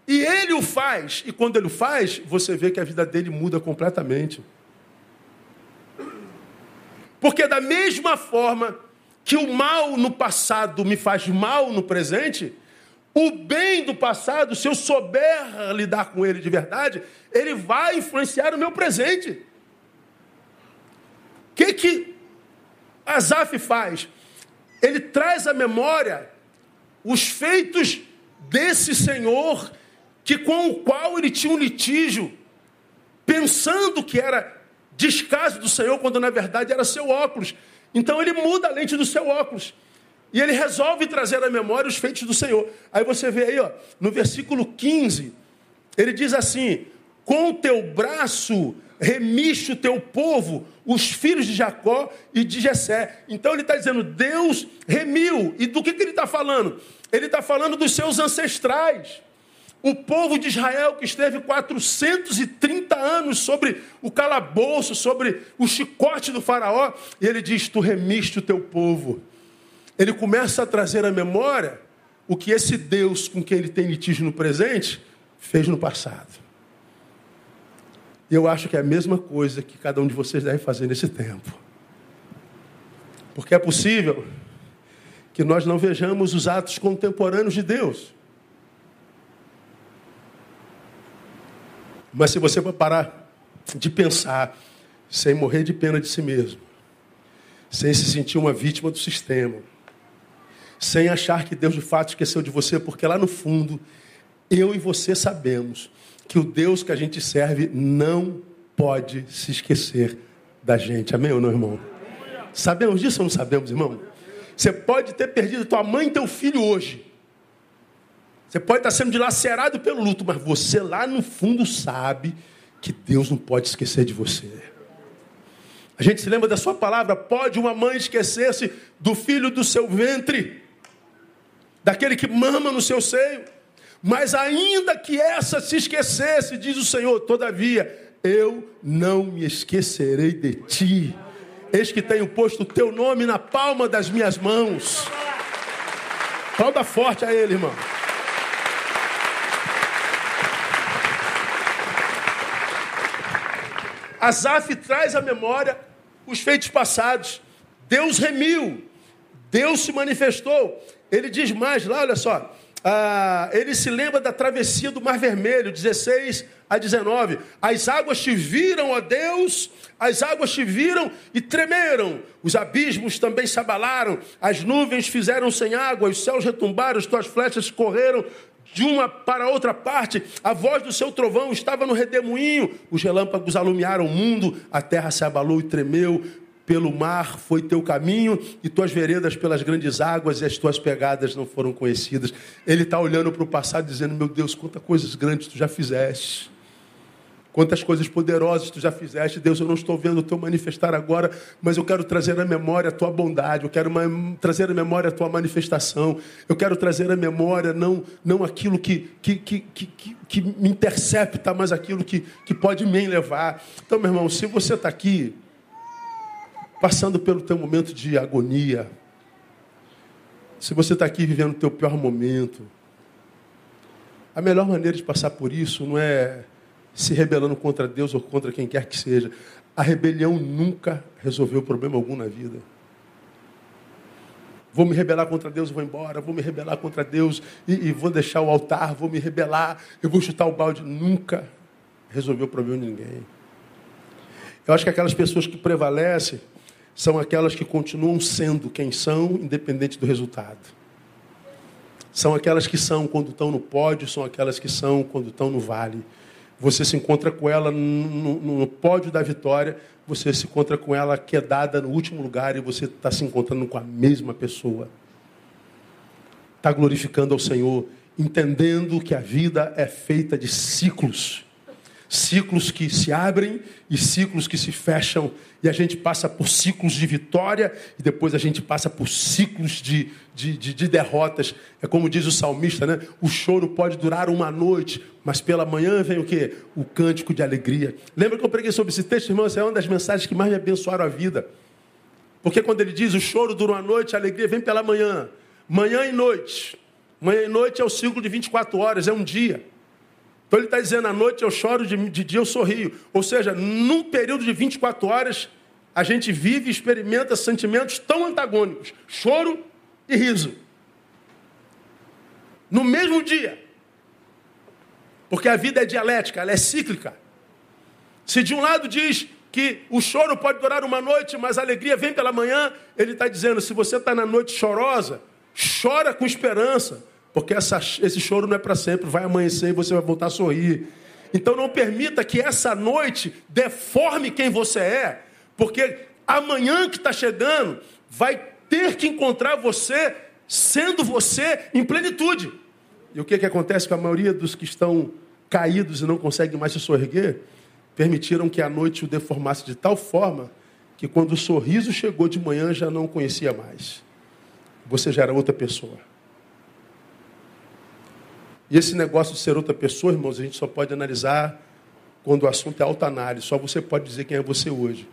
S1: E ele o faz, e quando ele o faz, você vê que a vida dele muda completamente. Porque da mesma forma que o mal no passado me faz mal no presente, o bem do passado, se eu souber lidar com ele de verdade, ele vai influenciar o meu presente. O que que Asaf faz? Ele traz à memória os feitos desse Senhor que com o qual ele tinha um litígio, pensando que era descaso do Senhor, quando na verdade era seu óculos. Então ele muda a lente do seu óculos. E ele resolve trazer à memória os feitos do Senhor. Aí você vê aí, ó, no versículo 15, ele diz assim: Com teu braço remiste o teu povo, os filhos de Jacó e de Jessé. Então ele está dizendo, Deus remiu. E do que, que ele está falando? Ele está falando dos seus ancestrais. O povo de Israel que esteve 430 anos sobre o calabouço, sobre o chicote do faraó, e ele diz: Tu remiste o teu povo. Ele começa a trazer à memória o que esse Deus com quem ele tem litígio no presente fez no passado. E eu acho que é a mesma coisa que cada um de vocês deve fazer nesse tempo. Porque é possível que nós não vejamos os atos contemporâneos de Deus. Mas se você for parar de pensar, sem morrer de pena de si mesmo, sem se sentir uma vítima do sistema, sem achar que Deus de fato esqueceu de você, porque lá no fundo, eu e você sabemos que o Deus que a gente serve não pode se esquecer da gente. Amém ou não, irmão? Sabemos disso ou não sabemos, irmão? Você pode ter perdido tua mãe e teu filho hoje. Você pode estar sendo dilacerado pelo luto, mas você lá no fundo sabe que Deus não pode esquecer de você. A gente se lembra da sua palavra: pode uma mãe esquecer-se do filho do seu ventre, daquele que mama no seu seio. Mas ainda que essa se esquecesse, diz o Senhor, todavia, eu não me esquecerei de ti. Eis que tenho posto o teu nome na palma das minhas mãos. Palma forte a ele, irmão. Asaf traz à memória os feitos passados. Deus remiu, Deus se manifestou. Ele diz mais lá, olha só. Ah, ele se lembra da travessia do Mar Vermelho, 16 a 19. As águas te viram, ó Deus, as águas te viram e tremeram. Os abismos também se abalaram, as nuvens fizeram sem água, os céus retumbaram, as tuas flechas correram de uma para outra parte, a voz do seu trovão estava no redemoinho, os relâmpagos alumiaram o mundo, a terra se abalou e tremeu, pelo mar foi teu caminho, e tuas veredas pelas grandes águas, e as tuas pegadas não foram conhecidas. Ele está olhando para o passado, dizendo: Meu Deus, quantas coisas grandes tu já fizeste. Quantas coisas poderosas tu já fizeste, Deus, eu não estou vendo o teu manifestar agora, mas eu quero trazer à memória a tua bondade, eu quero trazer à memória a tua manifestação, eu quero trazer à memória não, não aquilo que, que, que, que, que me intercepta, mas aquilo que, que pode me levar. Então, meu irmão, se você está aqui, passando pelo teu momento de agonia, se você está aqui vivendo o teu pior momento, a melhor maneira de passar por isso não é se rebelando contra Deus ou contra quem quer que seja. A rebelião nunca resolveu problema algum na vida. Vou me rebelar contra Deus, vou embora. Vou me rebelar contra Deus e, e, vou deixar o altar. Vou me rebelar, eu vou chutar o balde. Nunca resolveu o problema de ninguém. Eu acho que aquelas pessoas que prevalecem são aquelas que continuam sendo quem são, independente do resultado. São aquelas que são quando estão no pódio, são aquelas que são quando estão no vale. Você se encontra com ela no, no pódio da vitória, você se encontra com ela quedada no último lugar e você está se encontrando com a mesma pessoa. Está glorificando ao Senhor, entendendo que a vida é feita de ciclos. Ciclos que se abrem e ciclos que se fecham, e a gente passa por ciclos de vitória, e depois a gente passa por ciclos de, de, de, de derrotas. É como diz o salmista, né? O choro pode durar uma noite, mas pela manhã vem o quê? O cântico de alegria. Lembra que eu preguei sobre esse texto, irmãos? É uma das mensagens que mais me abençoaram a vida. Porque quando ele diz o choro dura uma noite, a alegria vem pela manhã. Manhã e noite. Manhã e noite é o ciclo de 24 horas, é um dia. Então ele está dizendo, à noite eu choro, de, de dia eu sorrio. Ou seja, num período de 24 horas, a gente vive e experimenta sentimentos tão antagônicos: choro e riso. No mesmo dia. Porque a vida é dialética, ela é cíclica. Se de um lado diz que o choro pode durar uma noite, mas a alegria vem pela manhã, ele está dizendo: se você está na noite chorosa, chora com esperança, porque essa, esse choro não é para sempre, vai amanhecer e você vai voltar a sorrir. Então não permita que essa noite deforme quem você é, porque amanhã que está chegando vai ter que encontrar você sendo você em plenitude. E o que, que acontece com a maioria dos que estão caídos e não conseguem mais se sorrir? Permitiram que a noite o deformasse de tal forma que quando o sorriso chegou de manhã já não conhecia mais. Você já era outra pessoa. E esse negócio de ser outra pessoa, irmãos, a gente só pode analisar quando o assunto é autoanálise. Só você pode dizer quem é você hoje.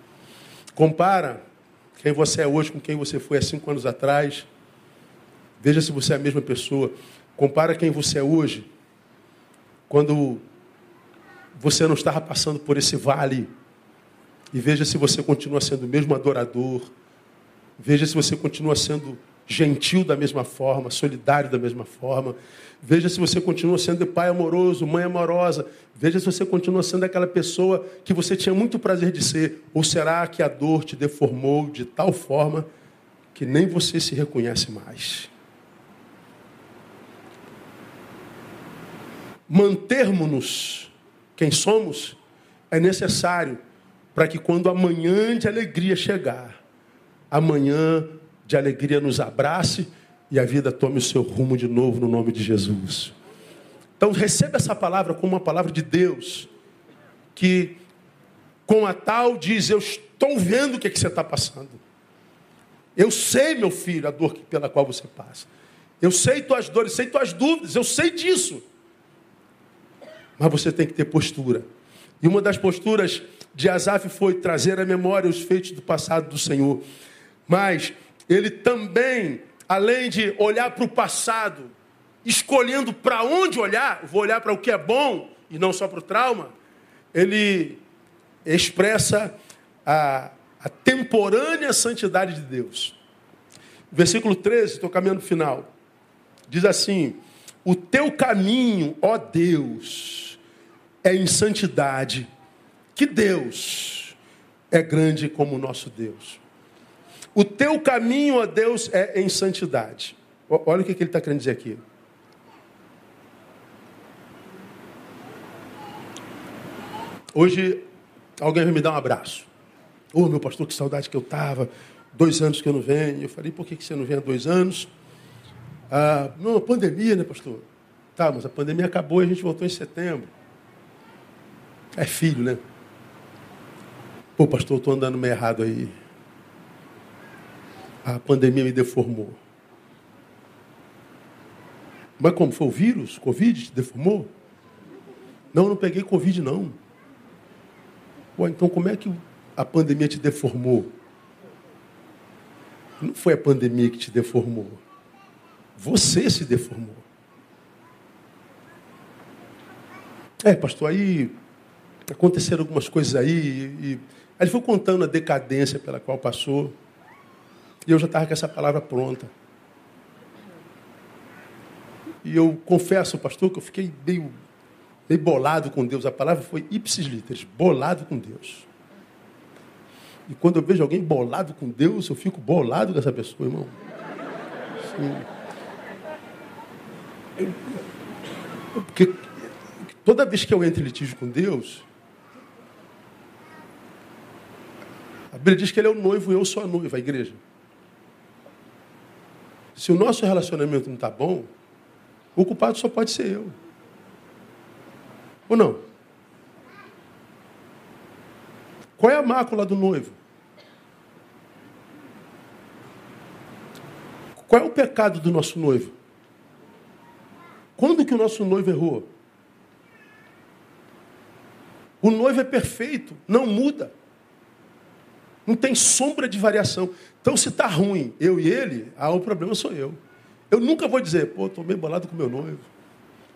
S1: Compara quem você é hoje com quem você foi há cinco anos atrás. Veja se você é a mesma pessoa. Compara quem você é hoje quando você não estava passando por esse vale. E veja se você continua sendo o mesmo adorador. Veja se você continua sendo gentil da mesma forma, solidário da mesma forma. Veja se você continua sendo pai amoroso, mãe amorosa. Veja se você continua sendo aquela pessoa que você tinha muito prazer de ser. Ou será que a dor te deformou de tal forma que nem você se reconhece mais? Mantermos-nos quem somos é necessário para que quando amanhã de alegria chegar, amanhã de alegria nos abrace e a vida tome o seu rumo de novo no nome de Jesus. Então receba essa palavra como uma palavra de Deus, que com a tal diz: Eu estou vendo o que, é que você está passando. Eu sei, meu filho, a dor pela qual você passa. Eu sei tuas dores, sei tuas dúvidas, eu sei disso. Mas você tem que ter postura. E uma das posturas de Asaf foi trazer à memória os feitos do passado do Senhor. Mas ele também além de olhar para o passado, escolhendo para onde olhar, vou olhar para o que é bom e não só para o trauma, ele expressa a, a temporânea santidade de Deus. Versículo 13, estou caminhando final. Diz assim: O teu caminho, ó Deus, é em santidade. Que Deus é grande como o nosso Deus. O teu caminho, ó Deus, é em santidade. Olha o que ele está querendo dizer aqui. Hoje, alguém vai me dar um abraço. Ô, oh, meu pastor, que saudade que eu estava. Dois anos que eu não venho. Eu falei, por que você não vem há dois anos? Ah, não, a pandemia, né, pastor? Tá, mas a pandemia acabou e a gente voltou em setembro. É filho, né? Pô, pastor, eu estou andando meio errado aí a pandemia me deformou. Mas como? Foi o vírus? Covid te deformou? Não, não peguei Covid, não. Pô, então como é que a pandemia te deformou? Não foi a pandemia que te deformou. Você se deformou. É, pastor, aí aconteceram algumas coisas aí. E, aí ele foi contando a decadência pela qual passou. E eu já estava com essa palavra pronta. E eu confesso, pastor, que eu fiquei meio, meio bolado com Deus. A palavra foi ipsis literis, bolado com Deus. E quando eu vejo alguém bolado com Deus, eu fico bolado com essa pessoa, irmão. Sim. Porque toda vez que eu entro em litígio com Deus, a Bíblia diz que ele é o noivo e eu sou a noiva, a igreja. Se o nosso relacionamento não está bom, o culpado só pode ser eu. Ou não? Qual é a mácula do noivo? Qual é o pecado do nosso noivo? Quando que o nosso noivo errou? O noivo é perfeito, não muda. Não tem sombra de variação. Então, se está ruim, eu e ele, ah, o problema sou eu. Eu nunca vou dizer, pô, estou meio bolado com meu noivo.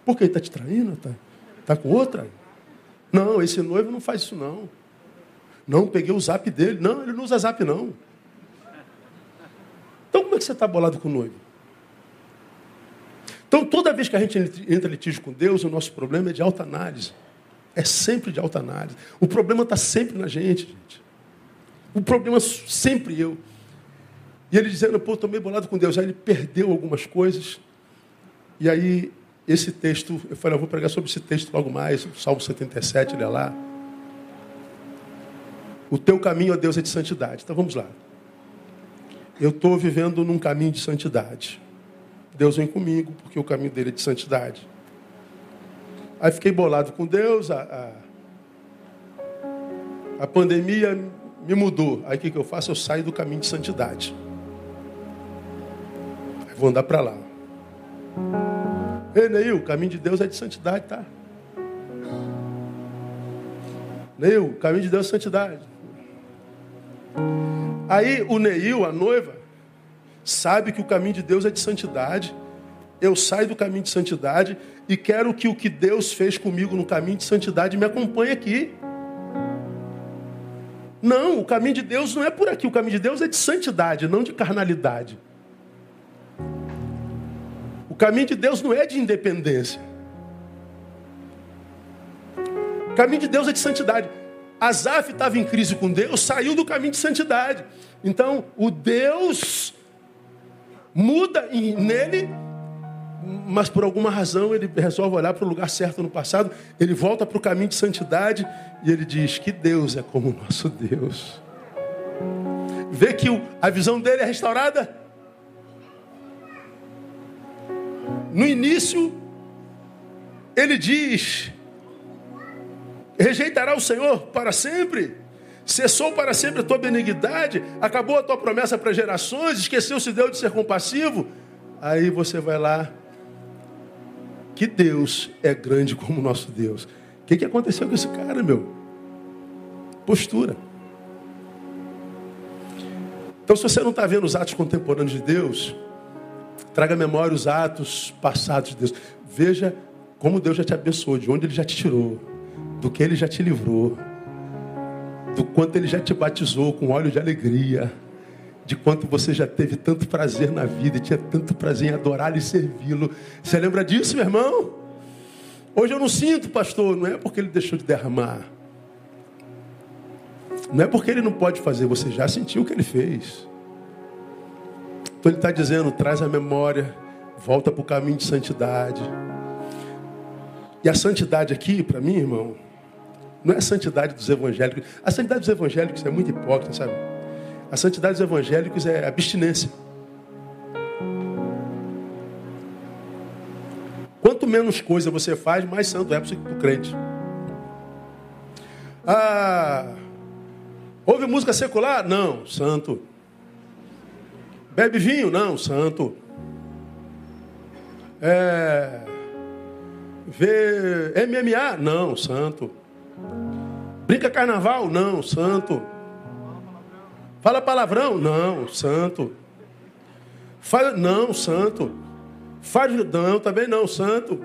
S1: Por que? Ele está te traindo? Está tá com outra? Não, esse noivo não faz isso não. Não, peguei o zap dele. Não, ele não usa zap não. Então como é que você está bolado com o noivo? Então toda vez que a gente entra em litígio com Deus, o nosso problema é de alta análise. É sempre de alta análise. O problema está sempre na gente, gente. O problema é sempre eu. E ele dizendo, pô, estou meio bolado com Deus. Aí ele perdeu algumas coisas. E aí, esse texto, eu falei, eu vou pregar sobre esse texto logo mais, Salmo 77, olha lá. O teu caminho, ó Deus, é de santidade. Então vamos lá. Eu estou vivendo num caminho de santidade. Deus vem comigo, porque o caminho dele é de santidade. Aí fiquei bolado com Deus, a, a, a pandemia me mudou. Aí o que, que eu faço? Eu saio do caminho de santidade. Aí vou andar para lá. Ei, Neil, o caminho de Deus é de santidade, tá? Neil, o caminho de Deus é santidade. Aí o Neil, a noiva, sabe que o caminho de Deus é de santidade. Eu saio do caminho de santidade e quero que o que Deus fez comigo no caminho de santidade me acompanhe aqui. Não, o caminho de Deus não é por aqui. O caminho de Deus é de santidade, não de carnalidade. O caminho de Deus não é de independência. O caminho de Deus é de santidade. Asaf estava em crise com Deus, saiu do caminho de santidade. Então, o Deus muda nele, mas por alguma razão ele resolve olhar para o lugar certo no passado, ele volta para o caminho de santidade e ele diz que Deus é como o nosso Deus. Vê que a visão dele é restaurada. No início, ele diz: Rejeitará o Senhor para sempre? Cessou para sempre a tua benignidade? Acabou a tua promessa para gerações? Esqueceu-se Deus de ser compassivo? Aí você vai lá. Que Deus é grande como o nosso Deus. O que, que aconteceu com esse cara, meu? Postura. Então, se você não está vendo os atos contemporâneos de Deus, traga à memória os atos passados de Deus. Veja como Deus já te abençoou, de onde Ele já te tirou do que ele já te livrou, do quanto ele já te batizou com óleo de alegria, de quanto você já teve tanto prazer na vida e tinha tanto prazer em adorá-lo e servi-lo. Você lembra disso, meu irmão? Hoje eu não sinto, pastor, não é porque ele deixou de derramar. Não é porque ele não pode fazer, você já sentiu o que ele fez. Então ele está dizendo: traz a memória, volta para o caminho de santidade. E a santidade aqui, para mim, irmão, não é a santidade dos evangélicos. A santidade dos evangélicos é muito hipócrita, sabe? A santidade dos evangélicos é abstinência. Quanto menos coisa você faz, mais santo é para o crente. Ah, ouve música secular? Não, santo. Bebe vinho? Não, santo. É, vê MMA? Não, santo. Brinca carnaval? Não, santo. Fala palavrão? Não, santo. Fala, não, santo. Faz, não, também não, santo.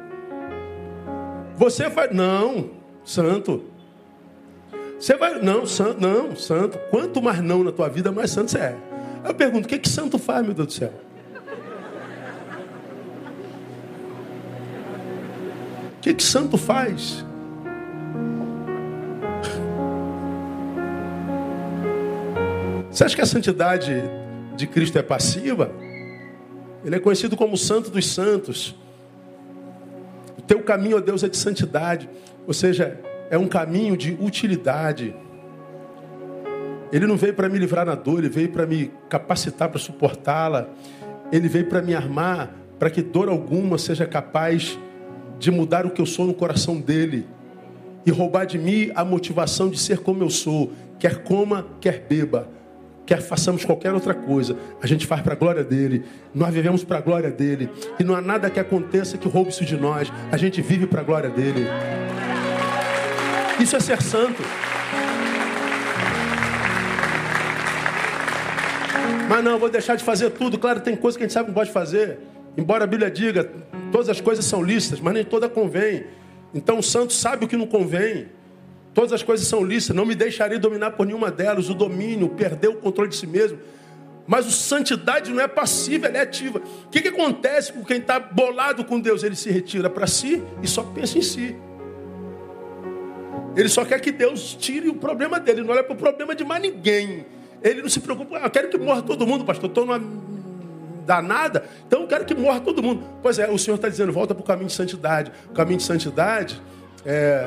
S1: Você faz, não, santo. Você vai, não, santo, não, santo. Quanto mais não na tua vida, mais santo você é. Eu pergunto, o que, que santo faz, meu Deus do céu? O que, que santo faz? Você acha que a santidade de Cristo é passiva? Ele é conhecido como o Santo dos Santos. O teu caminho a Deus é de santidade, ou seja, é um caminho de utilidade. Ele não veio para me livrar na dor, ele veio para me capacitar para suportá-la. Ele veio para me armar para que dor alguma seja capaz de mudar o que eu sou no coração dele. e roubar de mim a motivação de ser como eu sou. Quer coma, quer beba, quer façamos qualquer outra coisa. A gente faz para a glória dele. Nós vivemos para a glória dele. E não há nada que aconteça que roube isso de nós. A gente vive para a glória dele. Isso é ser santo. Mas não, vou deixar de fazer tudo. Claro, tem coisa que a gente sabe que não pode fazer. Embora a Bíblia diga, todas as coisas são lícitas, mas nem toda convém. Então o santo sabe o que não convém. Todas as coisas são lícitas, não me deixarei dominar por nenhuma delas. O domínio, perder o controle de si mesmo. Mas o santidade não é passiva, ela é ativa. O que, que acontece com quem está bolado com Deus? Ele se retira para si e só pensa em si. Ele só quer que Deus tire o problema dele, não olha para o problema de mais ninguém. Ele não se preocupa, ah, eu quero que morra todo mundo, pastor, estou numa danada, então eu quero que morra todo mundo. Pois é, o Senhor está dizendo, volta para o caminho de santidade. O caminho de santidade é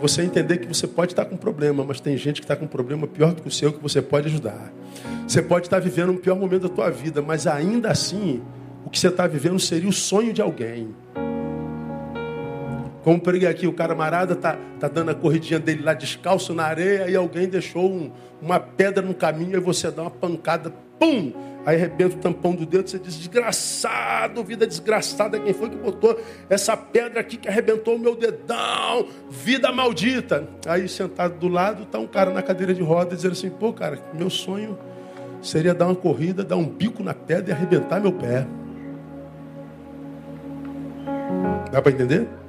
S1: você entender que você pode estar com problema, mas tem gente que está com problema pior do que o seu que você pode ajudar. Você pode estar vivendo um pior momento da tua vida, mas ainda assim, o que você está vivendo seria o sonho de alguém. Como preguei aqui, o camarada tá, tá dando a corridinha dele lá descalço na areia e alguém deixou um, uma pedra no caminho e você dá uma pancada, pum! Aí arrebenta o tampão do dedo, você diz, desgraçado, vida desgraçada, quem foi que botou essa pedra aqui que arrebentou o meu dedão? Vida maldita. Aí sentado do lado está um cara na cadeira de rodas dizendo assim, pô cara, meu sonho seria dar uma corrida, dar um bico na pedra e arrebentar meu pé. Dá para entender?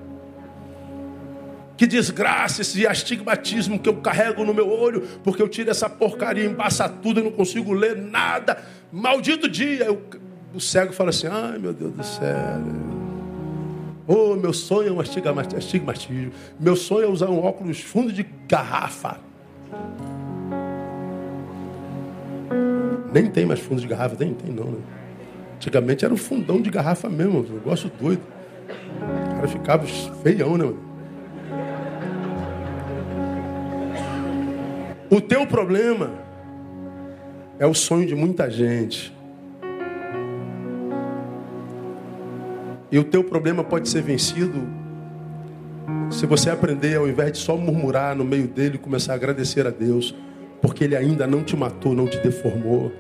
S1: Que desgraça esse astigmatismo que eu carrego no meu olho, porque eu tiro essa porcaria, embaça tudo e não consigo ler nada. Maldito dia. Eu, o cego fala assim: ai meu Deus do céu. Oh, meu sonho é um astigmatismo. Meu sonho é usar um óculos fundo de garrafa. Nem tem mais fundo de garrafa, tem, tem não. Né? Antigamente era um fundão de garrafa mesmo, um negócio doido. O cara ficava feião, né? Mano? O teu problema é o sonho de muita gente. E o teu problema pode ser vencido se você aprender, ao invés de só murmurar no meio dele, começar a agradecer a Deus, porque ele ainda não te matou, não te deformou.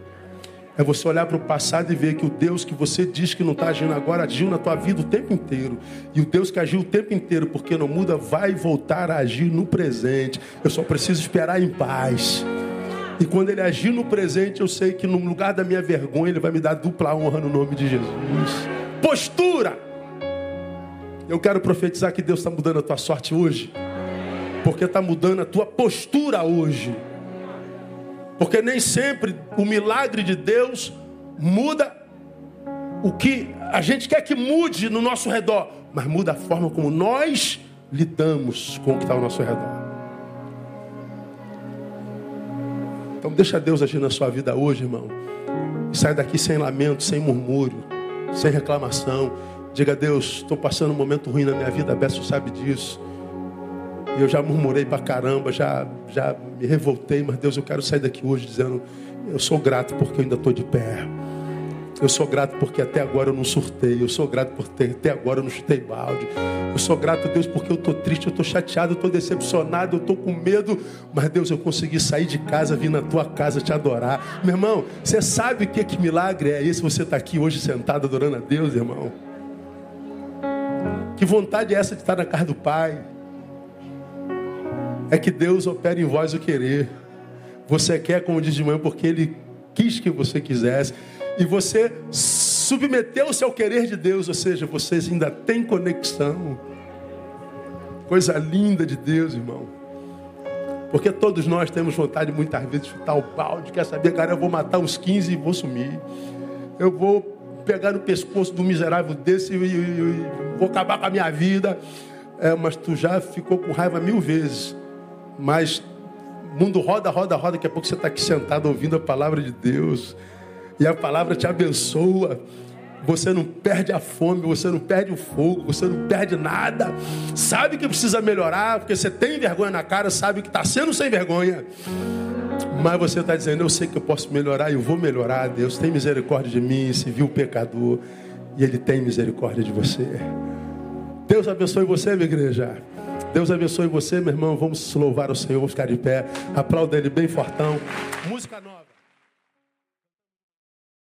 S1: É você olhar para o passado e ver que o Deus que você diz que não está agindo agora, agiu na tua vida o tempo inteiro. E o Deus que agiu o tempo inteiro, porque não muda, vai voltar a agir no presente. Eu só preciso esperar em paz. E quando ele agir no presente, eu sei que no lugar da minha vergonha, ele vai me dar dupla honra no nome de Jesus. Postura! Eu quero profetizar que Deus está mudando a tua sorte hoje. Porque está mudando a tua postura hoje. Porque nem sempre o milagre de Deus muda o que a gente quer que mude no nosso redor, mas muda a forma como nós lidamos com o que está ao nosso redor. Então deixa Deus agir na sua vida hoje, irmão. E sai daqui sem lamento, sem murmúrio, sem reclamação. Diga a Deus, estou passando um momento ruim na minha vida, Beto sabe disso. Eu já murmurei pra caramba, já, já me revoltei, mas Deus, eu quero sair daqui hoje dizendo: eu sou grato porque eu ainda estou de pé. Eu sou grato porque até agora eu não surtei. Eu sou grato porque até agora eu não chutei balde. Eu sou grato, Deus, porque eu estou triste, eu estou chateado, eu estou decepcionado, eu estou com medo. Mas, Deus, eu consegui sair de casa, vir na tua casa te adorar. Meu irmão, você sabe o que, que milagre é esse? Você está aqui hoje sentado adorando a Deus, irmão. Que vontade é essa de estar na casa do Pai? É que Deus opera em vós o querer. Você quer, como diz de manhã, porque Ele quis que você quisesse. E você submeteu-se ao querer de Deus, ou seja, vocês ainda têm conexão. Coisa linda de Deus, irmão. Porque todos nós temos vontade muitas vezes de chutar o balde, quer saber, cara, eu vou matar uns 15 e vou sumir. Eu vou pegar no pescoço do miserável desse e, e, e vou acabar com a minha vida. É, mas tu já ficou com raiva mil vezes. Mas mundo roda, roda, roda, daqui a pouco você está aqui sentado ouvindo a palavra de Deus. E a palavra te abençoa. Você não perde a fome, você não perde o fogo, você não perde nada. Sabe que precisa melhorar, porque você tem vergonha na cara, sabe que está sendo sem vergonha. Mas você está dizendo, eu sei que eu posso melhorar eu vou melhorar. Deus tem misericórdia de mim, se viu pecador. E Ele tem misericórdia de você. Deus abençoe você, minha igreja. Deus abençoe você, meu irmão. Vamos louvar o Senhor, ficar de pé. Aplauda ele bem fortão. Música nova.